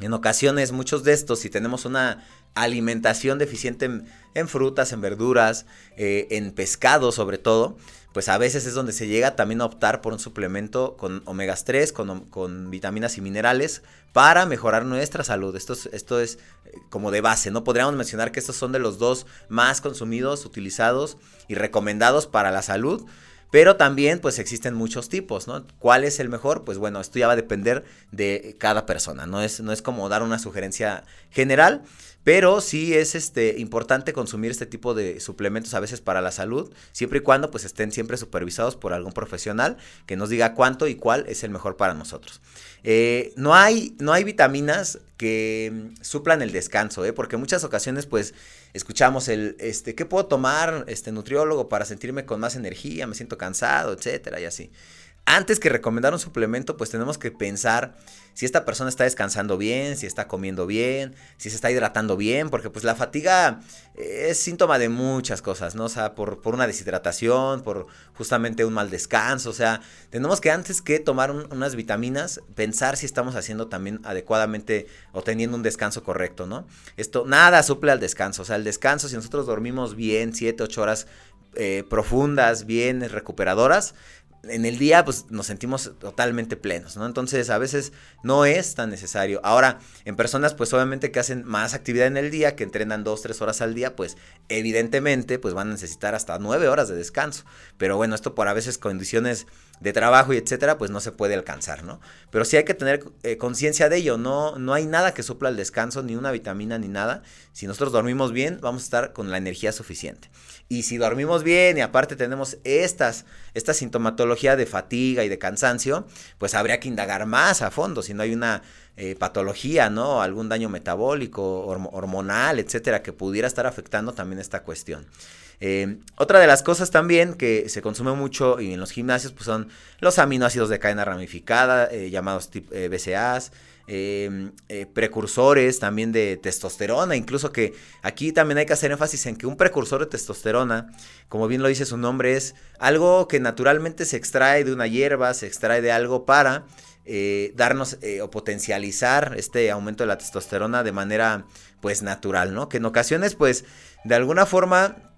en ocasiones muchos de estos, si tenemos una alimentación deficiente en, frutas, en verduras, eh, en pescado sobre todo, pues a veces es donde se llega también a optar por un suplemento con omegas 3, con, vitaminas y minerales para mejorar nuestra salud. Esto es, esto es eh, como de base, ¿no? Podríamos mencionar que estos son de los dos más consumidos, utilizados y recomendados para la salud. Pero también pues existen muchos tipos, ¿no? ¿Cuál es el mejor? Pues bueno, esto ya va a depender de cada persona, no es, no es como dar una sugerencia general, pero sí es este, importante consumir este tipo de suplementos a veces para la salud, siempre y cuando pues estén siempre supervisados por algún profesional que nos diga cuánto y cuál es el mejor para nosotros. Eh, no, hay, no hay vitaminas que mm, suplan el descanso, ¿eh? porque en muchas ocasiones pues escuchamos el, este, ¿qué puedo tomar, este nutriólogo, para sentirme con más energía, me siento cansado, etcétera, y así antes que recomendar un suplemento, pues tenemos que pensar si esta persona está descansando bien, si está comiendo bien, si se está hidratando bien, porque pues la fatiga es síntoma de muchas cosas, ¿no? O sea, por, por una deshidratación, por justamente un mal descanso, o sea, tenemos que antes que tomar unas vitaminas, pensar si estamos haciendo también adecuadamente o teniendo un descanso correcto, ¿no? Esto nada suple al descanso, o sea, el descanso, si nosotros dormimos bien, 7, 8 horas eh, profundas, bien recuperadoras, en el día pues nos sentimos totalmente plenos, ¿no? Entonces a veces no es tan necesario. Ahora, en personas pues obviamente que hacen más actividad en el día, que entrenan dos, tres horas al día, pues evidentemente pues van a necesitar hasta nueve horas de descanso. Pero bueno, esto por a veces condiciones de trabajo y etcétera, pues no se puede alcanzar, ¿no? Pero sí hay que tener eh, conciencia de ello, no, no hay nada que supla el descanso, ni una vitamina, ni nada. Si nosotros dormimos bien, vamos a estar con la energía suficiente. Y si dormimos bien y aparte tenemos estas, esta sintomatología de fatiga y de cansancio, pues habría que indagar más a fondo, si no hay una eh, patología, ¿no? Algún daño metabólico, hormonal, etcétera, que pudiera estar afectando también esta cuestión. Eh, otra de las cosas también que se consume mucho y en los gimnasios pues son los aminoácidos de cadena ramificada, eh, llamados BCAAs, em, precursores también de testosterona, incluso que aquí también hay que hacer énfasis en que un precursor de testosterona, como bien lo dice su nombre, es algo que naturalmente se extrae de una hierba, se extrae de algo para eh, darnos eh, o potencializar este aumento de la testosterona de manera pues natural, ¿no? Que en ocasiones pues de alguna forma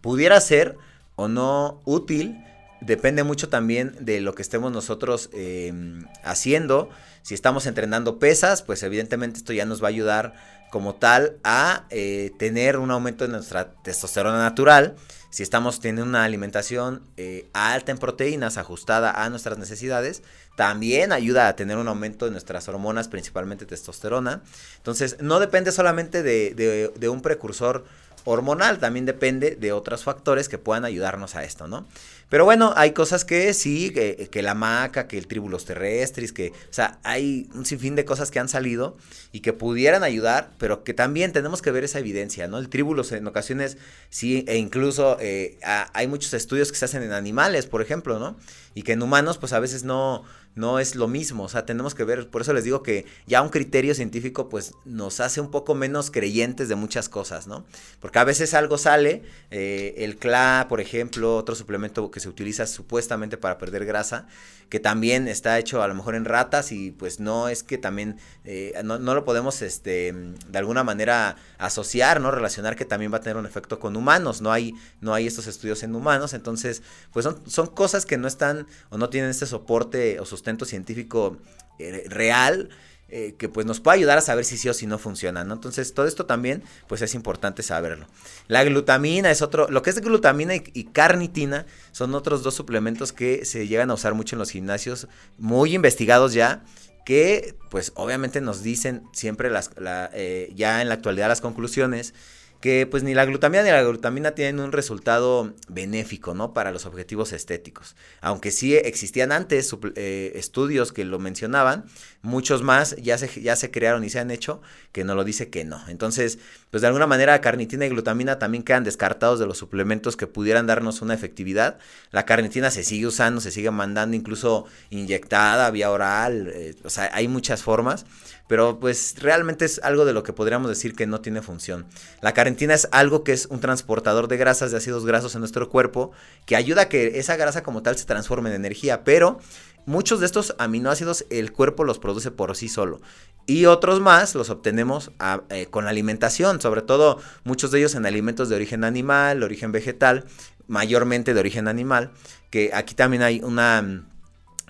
pudiera ser o no útil, depende mucho también de lo que estemos nosotros em, haciendo. Si estamos entrenando pesas, pues evidentemente esto ya nos va a ayudar como tal a eh, tener un aumento de nuestra testosterona natural si estamos teniendo una alimentación eh, alta en proteínas, ajustada a nuestras necesidades, también ayuda a tener un aumento de nuestras hormonas, principalmente testosterona. Entonces, no depende solamente de un precursor hormonal, también depende de otros factores que puedan ayudarnos a esto, ¿no? Pero bueno, hay cosas que sí, que, la maca, que el tribulos terrestres, que, o sea, hay un sinfín de cosas que han salido y que pudieran ayudar, pero que también tenemos que ver esa evidencia, ¿no? El tribulos en ocasiones sí, e incluso eh, hay muchos estudios que se hacen en animales, por ejemplo, ¿no? Y que en humanos, pues a veces no, no es lo mismo, o sea, tenemos que ver, por eso les digo que ya un criterio científico pues nos hace un poco menos creyentes de muchas cosas, ¿no? Porque a veces algo sale, eh, el CLA, por ejemplo, otro suplemento que se utiliza supuestamente para perder grasa, que también está hecho a lo mejor en ratas y pues no es que también, eh, no, lo podemos este, de alguna manera asociar, ¿no? Relacionar que también va a tener un efecto con humanos, no hay, no hay estos estudios en humanos, entonces pues son, son cosas que no están o no tienen este soporte o sustento científico eh, real eh, que pues nos puede ayudar a saber si sí o si no funciona, ¿no? Entonces todo esto también pues es importante saberlo. La glutamina es otro, lo que es glutamina y, carnitina son otros dos suplementos que se llegan a usar mucho en los gimnasios, muy investigados ya, que pues obviamente nos dicen siempre las, eh, ya en la actualidad las conclusiones que pues ni la glutamina ni la glutamina tienen un resultado benéfico, ¿no? Para los objetivos estéticos. Aunque sí existían antes eh, estudios que lo mencionaban, muchos más ya se, ya se crearon y se han hecho que no lo dice que no. Entonces, pues de alguna manera carnitina y glutamina también quedan descartados de los suplementos que pudieran darnos una efectividad. La carnitina se sigue usando, se sigue mandando incluso inyectada, vía oral, eh, o sea, hay muchas formas pero pues realmente es algo de lo que podríamos decir que no tiene función. La carnitina es algo que es un transportador de grasas, de ácidos grasos en nuestro cuerpo, que ayuda a que esa grasa como tal se transforme en energía, pero muchos de estos aminoácidos el cuerpo los produce por sí solo. Y otros más los obtenemos eh, con la alimentación, sobre todo muchos de ellos en alimentos de origen animal, origen vegetal, mayormente de origen animal, que aquí también hay una,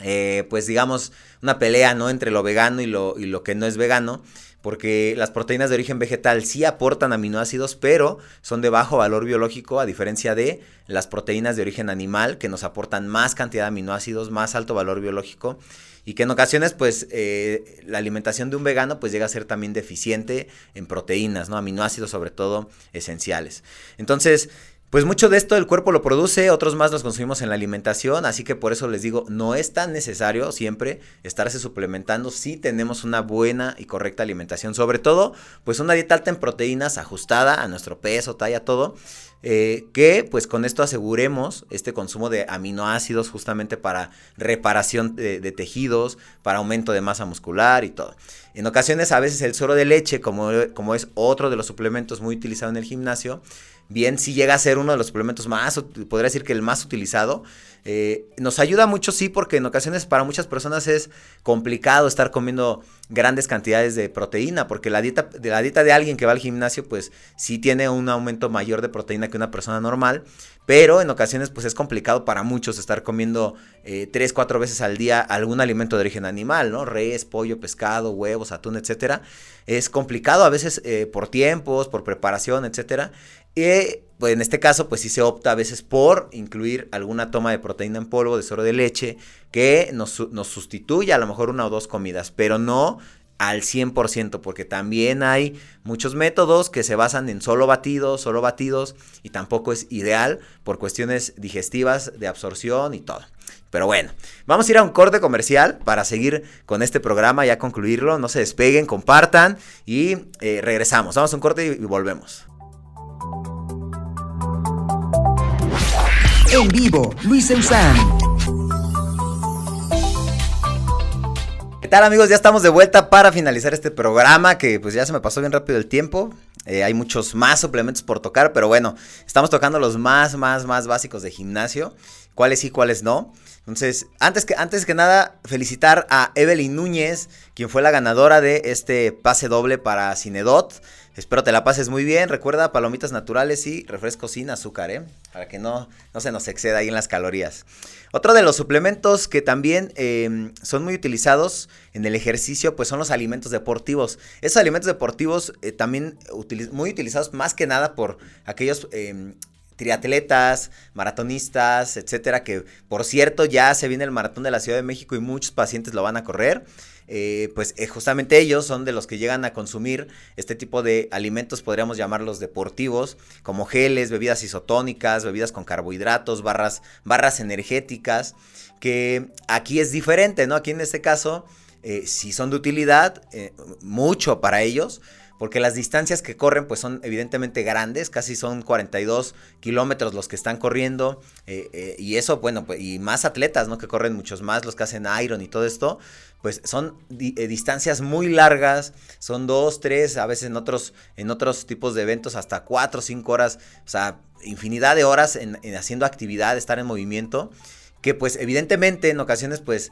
eh, pues digamos, una pelea, ¿no? Entre lo vegano y lo, y lo que no es vegano porque las proteínas de origen vegetal sí aportan aminoácidos, pero son de bajo valor biológico, a diferencia de las proteínas de origen animal, que nos aportan más cantidad de aminoácidos, más alto valor biológico, y que en ocasiones, pues, eh, la alimentación de un vegano, pues, llega a ser también deficiente en proteínas, ¿no? Aminoácidos, sobre todo, esenciales. Entonces, pues mucho de esto el cuerpo lo produce, otros más los consumimos en la alimentación, así que por eso les digo, no es tan necesario siempre estarse suplementando si tenemos una buena y correcta alimentación, sobre todo pues una dieta alta en proteínas ajustada a nuestro peso, talla, todo, eh, que pues con esto aseguremos este consumo de aminoácidos justamente para reparación de, tejidos, para aumento de masa muscular y todo. En ocasiones a veces el suero de leche, como, como es otro de los suplementos muy utilizado en el gimnasio, bien si llega a ser uno de los suplementos más, podría decir que el más utilizado. Eh, nos ayuda mucho, sí, porque en ocasiones para muchas personas es complicado estar comiendo grandes cantidades de proteína, porque la dieta, de la dieta de alguien que va al gimnasio, pues sí tiene un aumento mayor de proteína que una persona normal, pero en ocasiones pues es complicado para muchos estar comiendo eh, tres, cuatro veces al día algún alimento de origen animal, ¿no? Res, pollo, pescado, huevos, atún, etcétera. Es complicado a veces eh, por tiempos, por preparación, etcétera. Pues en este caso, pues sí se opta a veces por incluir alguna toma de proteína en polvo, de suero de leche, que nos, nos sustituya a lo mejor una o dos comidas, pero no al 100%, porque también hay muchos métodos que se basan en solo batidos, solo batidos, y tampoco es ideal por cuestiones digestivas, de absorción y todo. Pero bueno, vamos a ir a un corte comercial para seguir con este programa, ya concluirlo, no se despeguen, compartan y eh, regresamos. Vamos a un corte y, y volvemos. En vivo, Luis Eusán. ¿Qué tal amigos? Ya estamos de vuelta para finalizar este programa que pues ya se me pasó bien rápido el tiempo. Eh, hay muchos más suplementos por tocar, pero bueno, estamos tocando los más, más, más básicos de gimnasio. Cuáles sí, cuáles no. Entonces, antes que, antes que nada, felicitar a Evelyn Núñez, quien fue la ganadora de este pase doble para Cinedot. Espero te la pases muy bien. Recuerda palomitas naturales y refrescos sin azúcar, ¿eh? Para que no, no se nos exceda ahí en las calorías. Otro de los suplementos que también eh, son muy utilizados en el ejercicio, pues son los alimentos deportivos. Esos alimentos deportivos eh, también muy utilizados más que nada por aquellos eh, triatletas, maratonistas, etcétera, que por cierto ya se viene el maratón de la Ciudad de México y muchos pacientes lo van a correr. Eh, pues eh, justamente ellos son de los que llegan a consumir este tipo de alimentos, podríamos llamarlos deportivos, como geles, bebidas isotónicas, bebidas con carbohidratos, barras, barras energéticas, que aquí es diferente, ¿no? Aquí en este caso, eh, si son de utilidad, eh, mucho para ellos, porque las distancias que corren pues son evidentemente grandes, casi son 42 kilómetros los que están corriendo y eso bueno pues y más atletas no que corren muchos más los que hacen iron y todo esto pues son eh, distancias muy largas son dos tres a veces en otros en otros tipos de eventos hasta cuatro cinco horas o sea infinidad de horas en haciendo actividad estar en movimiento que pues evidentemente en ocasiones pues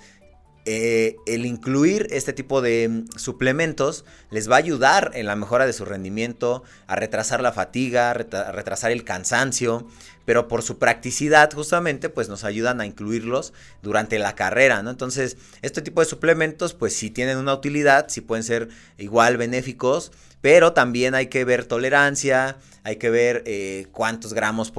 eh, el incluir este tipo de mm, suplementos les va a ayudar en la mejora de su rendimiento, a retrasar la fatiga, a retrasar el cansancio, pero por su practicidad justamente pues nos ayudan a incluirlos durante la carrera, ¿no? Entonces, este tipo de suplementos pues sí tienen una utilidad, sí pueden ser igual benéficos, pero también hay que ver tolerancia, hay que ver eh, cuántos gramos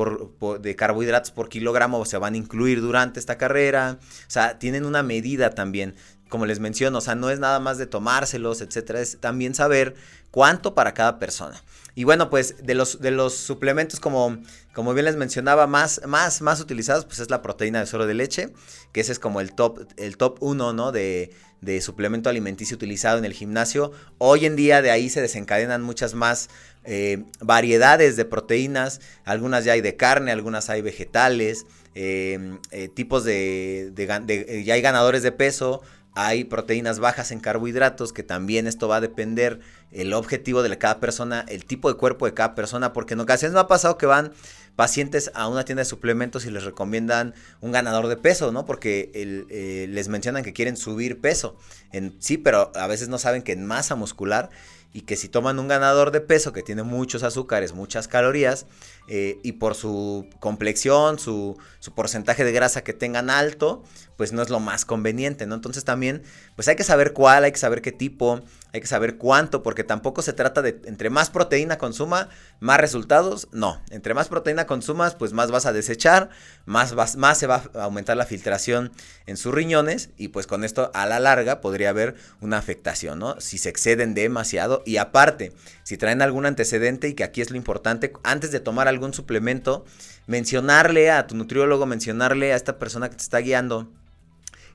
de carbohidratos por kilogramo se van a incluir durante esta carrera, o sea, tienen una medida también como les menciono, o sea, no es nada más de tomárselos, etcétera, es también saber cuánto para cada persona. Y bueno, pues de los, de los suplementos, como, como bien les mencionaba, más, más, más utilizados, pues es la proteína de suero de leche, que ese es como el top, el top uno, ¿no? De, de suplemento alimenticio utilizado en el gimnasio. Hoy en día de ahí se desencadenan muchas más eh, variedades de proteínas, algunas ya hay de carne, algunas hay vegetales, eh, eh, tipos de, de, de, ya hay ganadores de peso, hay proteínas bajas en carbohidratos, que también esto va a depender el objetivo de cada persona, el tipo de cuerpo de cada persona, porque en ocasiones me ha pasado que van pacientes a una tienda de suplementos y les recomiendan un ganador de peso, ¿no? Porque eh, les mencionan que quieren subir peso. En, sí, pero a veces no saben que en masa muscular y que si toman un ganador de peso que tiene muchos azúcares, muchas calorías, eh, y por su complexión, su, su, porcentaje de grasa que tengan alto, pues no es lo más conveniente, ¿no? Entonces también, pues hay que saber cuál, hay que saber qué tipo, hay que saber cuánto, porque tampoco se trata de, entre más proteína consuma, más resultados, no, entre más proteína consumas, pues más vas a desechar, más, vas, más se va a aumentar la filtración en sus riñones, y pues con esto a la larga podría haber una afectación, ¿no? Si se exceden demasiado, y aparte, si traen algún antecedente, y que aquí es lo importante, antes de tomar algún suplemento, mencionarle a tu nutriólogo, mencionarle a esta persona que te está guiando,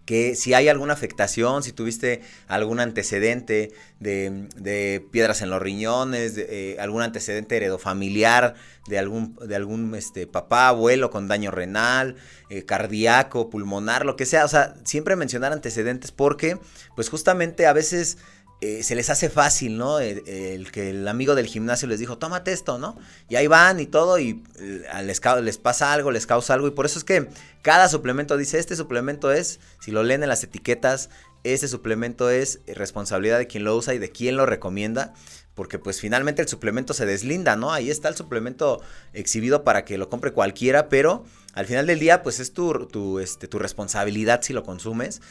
que si hay alguna afectación, si tuviste algún antecedente de, piedras en los riñones, eh, algún antecedente heredofamiliar de algún, de algún este, papá, abuelo con daño renal, eh, cardíaco, pulmonar, lo que sea. O sea, siempre mencionar antecedentes porque, pues justamente a veces eh, se les hace fácil, ¿no? El, que el amigo del gimnasio les dijo, tómate esto, ¿no? Y ahí van y todo y eh, les, pasa algo, les causa algo y por eso es que cada suplemento dice, este suplemento es, si lo leen en las etiquetas, este suplemento es responsabilidad de quien lo usa y de quien lo recomienda, porque pues finalmente el suplemento se deslinda, ¿no? Ahí está el suplemento exhibido para que lo compre cualquiera, pero al final del día pues es tu, tu, este, tu responsabilidad si lo consumes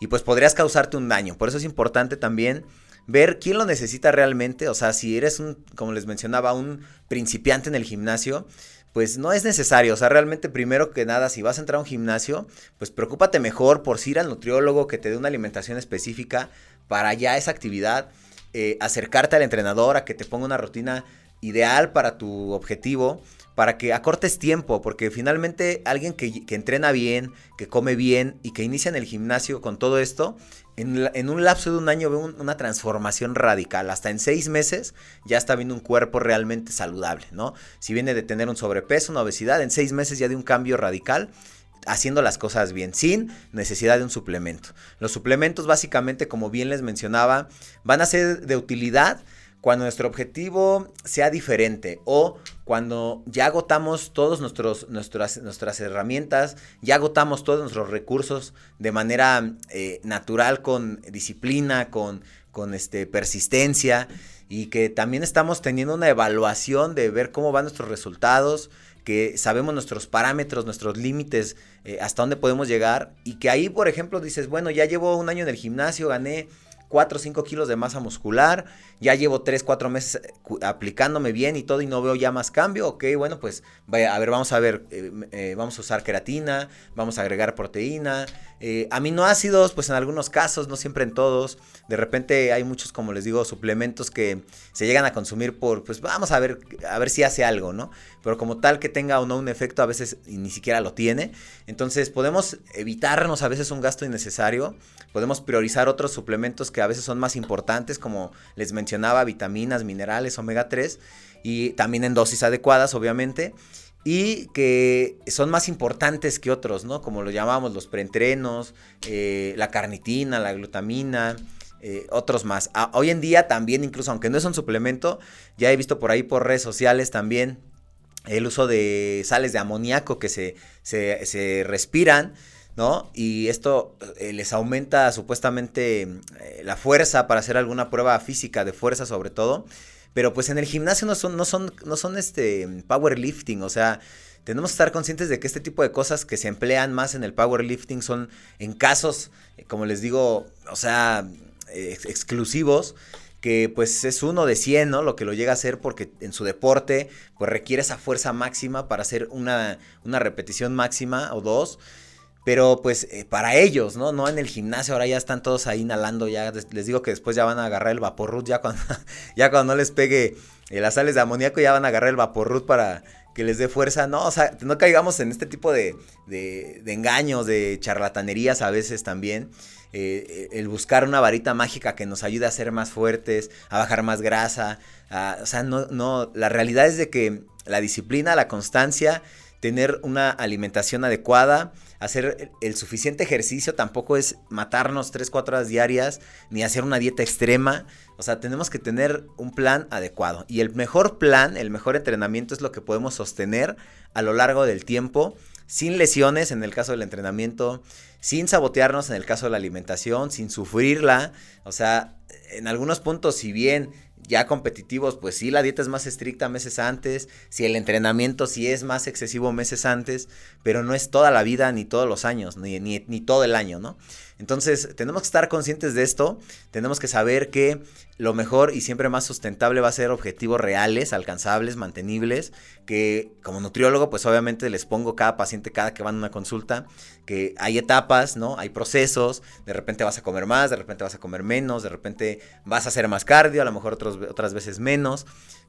y pues podrías causarte un daño. Por eso es importante también ver quién lo necesita realmente. O sea, si eres un, como les mencionaba, un principiante en el gimnasio, pues no es necesario. O sea, realmente primero que nada, si vas a entrar a un gimnasio, pues preocúpate mejor por ir al nutriólogo que te dé una alimentación específica para ya esa actividad. Eh, acercarte al entrenador a que te ponga una rutina ideal para tu objetivo para que acortes tiempo, porque finalmente alguien que, entrena bien, que come bien y que inicia en el gimnasio con todo esto, en, un lapso de un año ve una transformación radical. Hasta en seis meses ya está viendo un cuerpo realmente saludable, ¿no? Si viene de tener un sobrepeso, una obesidad, en seis meses ya de un cambio radical haciendo las cosas bien, sin necesidad de un suplemento. Los suplementos básicamente, como bien les mencionaba, van a ser de utilidad cuando nuestro objetivo sea diferente o cuando ya agotamos todas nuestras, nuestras herramientas, ya agotamos todos nuestros recursos de manera eh, natural, con disciplina, con, con este, persistencia y que también estamos teniendo una evaluación de ver cómo van nuestros resultados, que sabemos nuestros parámetros, nuestros límites, eh, hasta dónde podemos llegar y que ahí, por ejemplo, dices, bueno, ya llevo un año en el gimnasio, gané 4 o 5 kilos de masa muscular, ya llevo 3, 4 meses eh, aplicándome bien y todo y no veo ya más cambio, ok, bueno, pues vaya, a ver, vamos a ver, eh, eh, vamos a usar queratina, vamos a agregar proteína, aminoácidos, pues en algunos casos, no siempre en todos, de repente hay muchos, como les digo, suplementos que se llegan a consumir por, pues vamos a ver, a ver si hace algo, ¿no? Pero como tal que tenga o no un efecto, a veces ni siquiera lo tiene, entonces podemos evitarnos a veces un gasto innecesario, podemos priorizar otros suplementos que a veces son más importantes, como les mencionaba, vitaminas, minerales, omega 3, y también en dosis adecuadas, obviamente, y que son más importantes que otros, ¿no? Como lo llamamos los preentrenos, eh, la carnitina, la glutamina, eh, otros más. hoy en día también, incluso aunque no es un suplemento, ya he visto por ahí por redes sociales también el uso de sales de amoníaco que se, se, se respiran ¿no? Y esto eh, les aumenta supuestamente eh, la fuerza para hacer alguna prueba física de fuerza sobre todo. Pero pues en el gimnasio no son, no son, no son este powerlifting, o sea, tenemos que estar conscientes de que este tipo de cosas que se emplean más en el powerlifting son en casos, como les digo, o sea, exclusivos que pues es uno de 100, ¿no? Lo que lo llega a hacer porque en su deporte pues requiere esa fuerza máxima para hacer una, una repetición máxima o dos. Pero pues eh, para ellos, ¿no? No en el gimnasio, ahora ya están todos ahí inhalando, ya les digo que después ya van a agarrar el vaporrut, ya cuando, ya cuando no les pegue eh, las sales de amoníaco, ya van a agarrar el vaporrut para que les dé fuerza. No, o sea, no caigamos en este tipo de, de, engaños, de charlatanerías a veces también. Eh, el buscar una varita mágica que nos ayude a ser más fuertes, a bajar más grasa. o sea, no, no, la realidad es de que la disciplina, la constancia, tener una alimentación adecuada, hacer el suficiente ejercicio, tampoco es matarnos 3, 4 horas diarias, ni hacer una dieta extrema. O sea, tenemos que tener un plan adecuado. Y el mejor plan, el mejor entrenamiento es lo que podemos sostener a lo largo del tiempo, sin lesiones en el caso del entrenamiento, sin sabotearnos en el caso de la alimentación, sin sufrirla. O sea, en algunos puntos, si bien ya competitivos, pues sí, la dieta es más estricta meses antes, si el entrenamiento sí es más excesivo meses antes, pero no es toda la vida ni todos los años, ni, ni, ni todo el año, ¿no? Entonces, tenemos que estar conscientes de esto, tenemos que saber que lo mejor y siempre más sustentable va a ser objetivos reales, alcanzables, mantenibles, que como nutriólogo, pues obviamente les pongo cada paciente cada que van a una consulta, que hay etapas, ¿no? Hay procesos, de repente vas a comer más, de repente vas a comer menos, de repente vas a hacer más cardio, a lo mejor otros, otras veces menos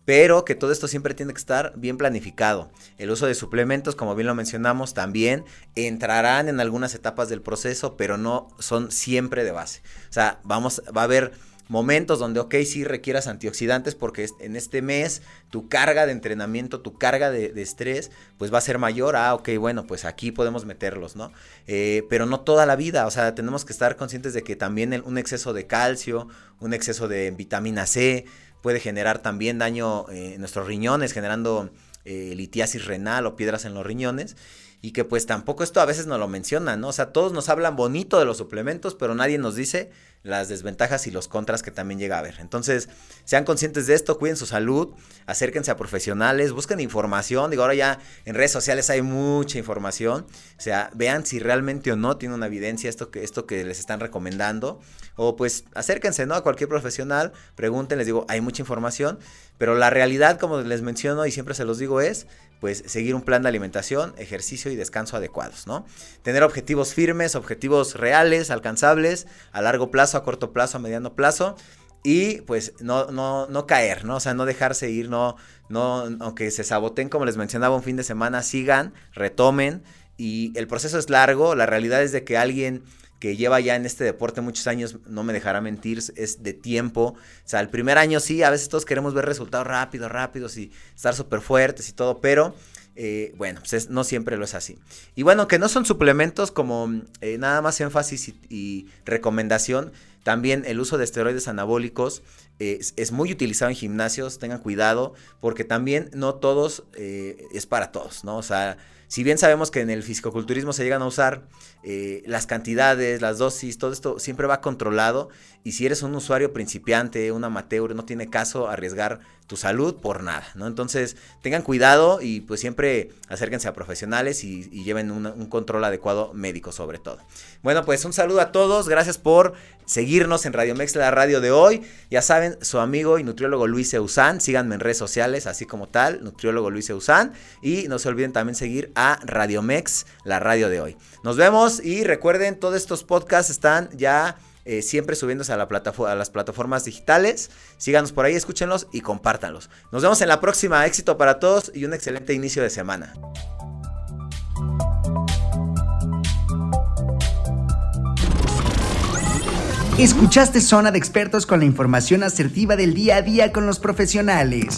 pero que todo esto siempre tiene que estar bien planificado. El uso de suplementos, como bien lo mencionamos, también entrarán en algunas etapas del proceso, pero no son siempre de base. O sea, vamos, va a haber momentos donde, ok, sí requieras antioxidantes porque en este mes tu carga de entrenamiento, tu carga de, estrés, pues va a ser mayor. Ah, ok, bueno, pues aquí podemos meterlos, ¿no? Eh, pero no toda la vida, o sea, tenemos que estar conscientes de que también un exceso de calcio, un exceso de vitamina C, puede generar también daño eh, en nuestros riñones, generando eh, litiasis renal o piedras en los riñones. Y que pues tampoco esto a veces nos lo mencionan, ¿no? O sea, todos nos hablan bonito de los suplementos, pero nadie nos dice las desventajas y los contras que también llega a haber. Entonces, sean conscientes de esto, cuiden su salud, acérquense a profesionales, busquen información. Digo, ahora ya en redes sociales hay mucha información. O sea, vean si realmente o no tiene una evidencia esto que, esto que les están recomendando. O pues acérquense, ¿no? A cualquier profesional, pregunten, les digo, hay mucha información. Pero la realidad, como les menciono y siempre se los digo, es pues seguir un plan de alimentación, ejercicio y descanso adecuados, ¿no? Tener objetivos firmes, objetivos reales, alcanzables, a largo plazo, a corto plazo, a mediano plazo. Y pues no, no, no caer, ¿no? O sea, no dejarse ir, no, no, aunque se saboten, como les mencionaba un fin de semana, sigan, retomen. Y el proceso es largo, la realidad es de que alguien que lleva ya en este deporte muchos años, no me dejará mentir, es de tiempo. O sea, el primer año sí, a veces todos queremos ver resultados rápidos, rápidos y estar súper fuertes y todo, pero eh, bueno, pues no siempre lo es así. Y bueno, que no son suplementos como eh, nada más énfasis y, recomendación, también el uso de esteroides anabólicos es, muy utilizado en gimnasios, tengan cuidado, porque también no todos eh, es para todos, ¿no? O sea, si bien sabemos que en el fisicoculturismo se llegan a usar eh, las cantidades, las dosis, todo esto siempre va controlado. Y si eres un usuario principiante, un amateur, no tiene caso arriesgar tu salud por nada, ¿no? Entonces, tengan cuidado y pues siempre acérquense a profesionales y, lleven un control adecuado médico sobre todo. Bueno, pues un saludo a todos, gracias por seguirnos en Radio Mex, la radio de hoy. Ya saben, su amigo y nutriólogo Luis Eusán, síganme en redes sociales, así como tal, nutriólogo Luis Eusán. Y no se olviden también seguir a Radio Mex, la radio de hoy. Nos vemos y recuerden, todos estos podcasts están ya eh, siempre subiéndose a, a las plataformas digitales. Síganos por ahí, escúchenlos y compártanlos. Nos vemos en la próxima. Éxito para todos y un excelente inicio de semana. Escuchaste Zona de Expertos con la información asertiva del día a día con los profesionales.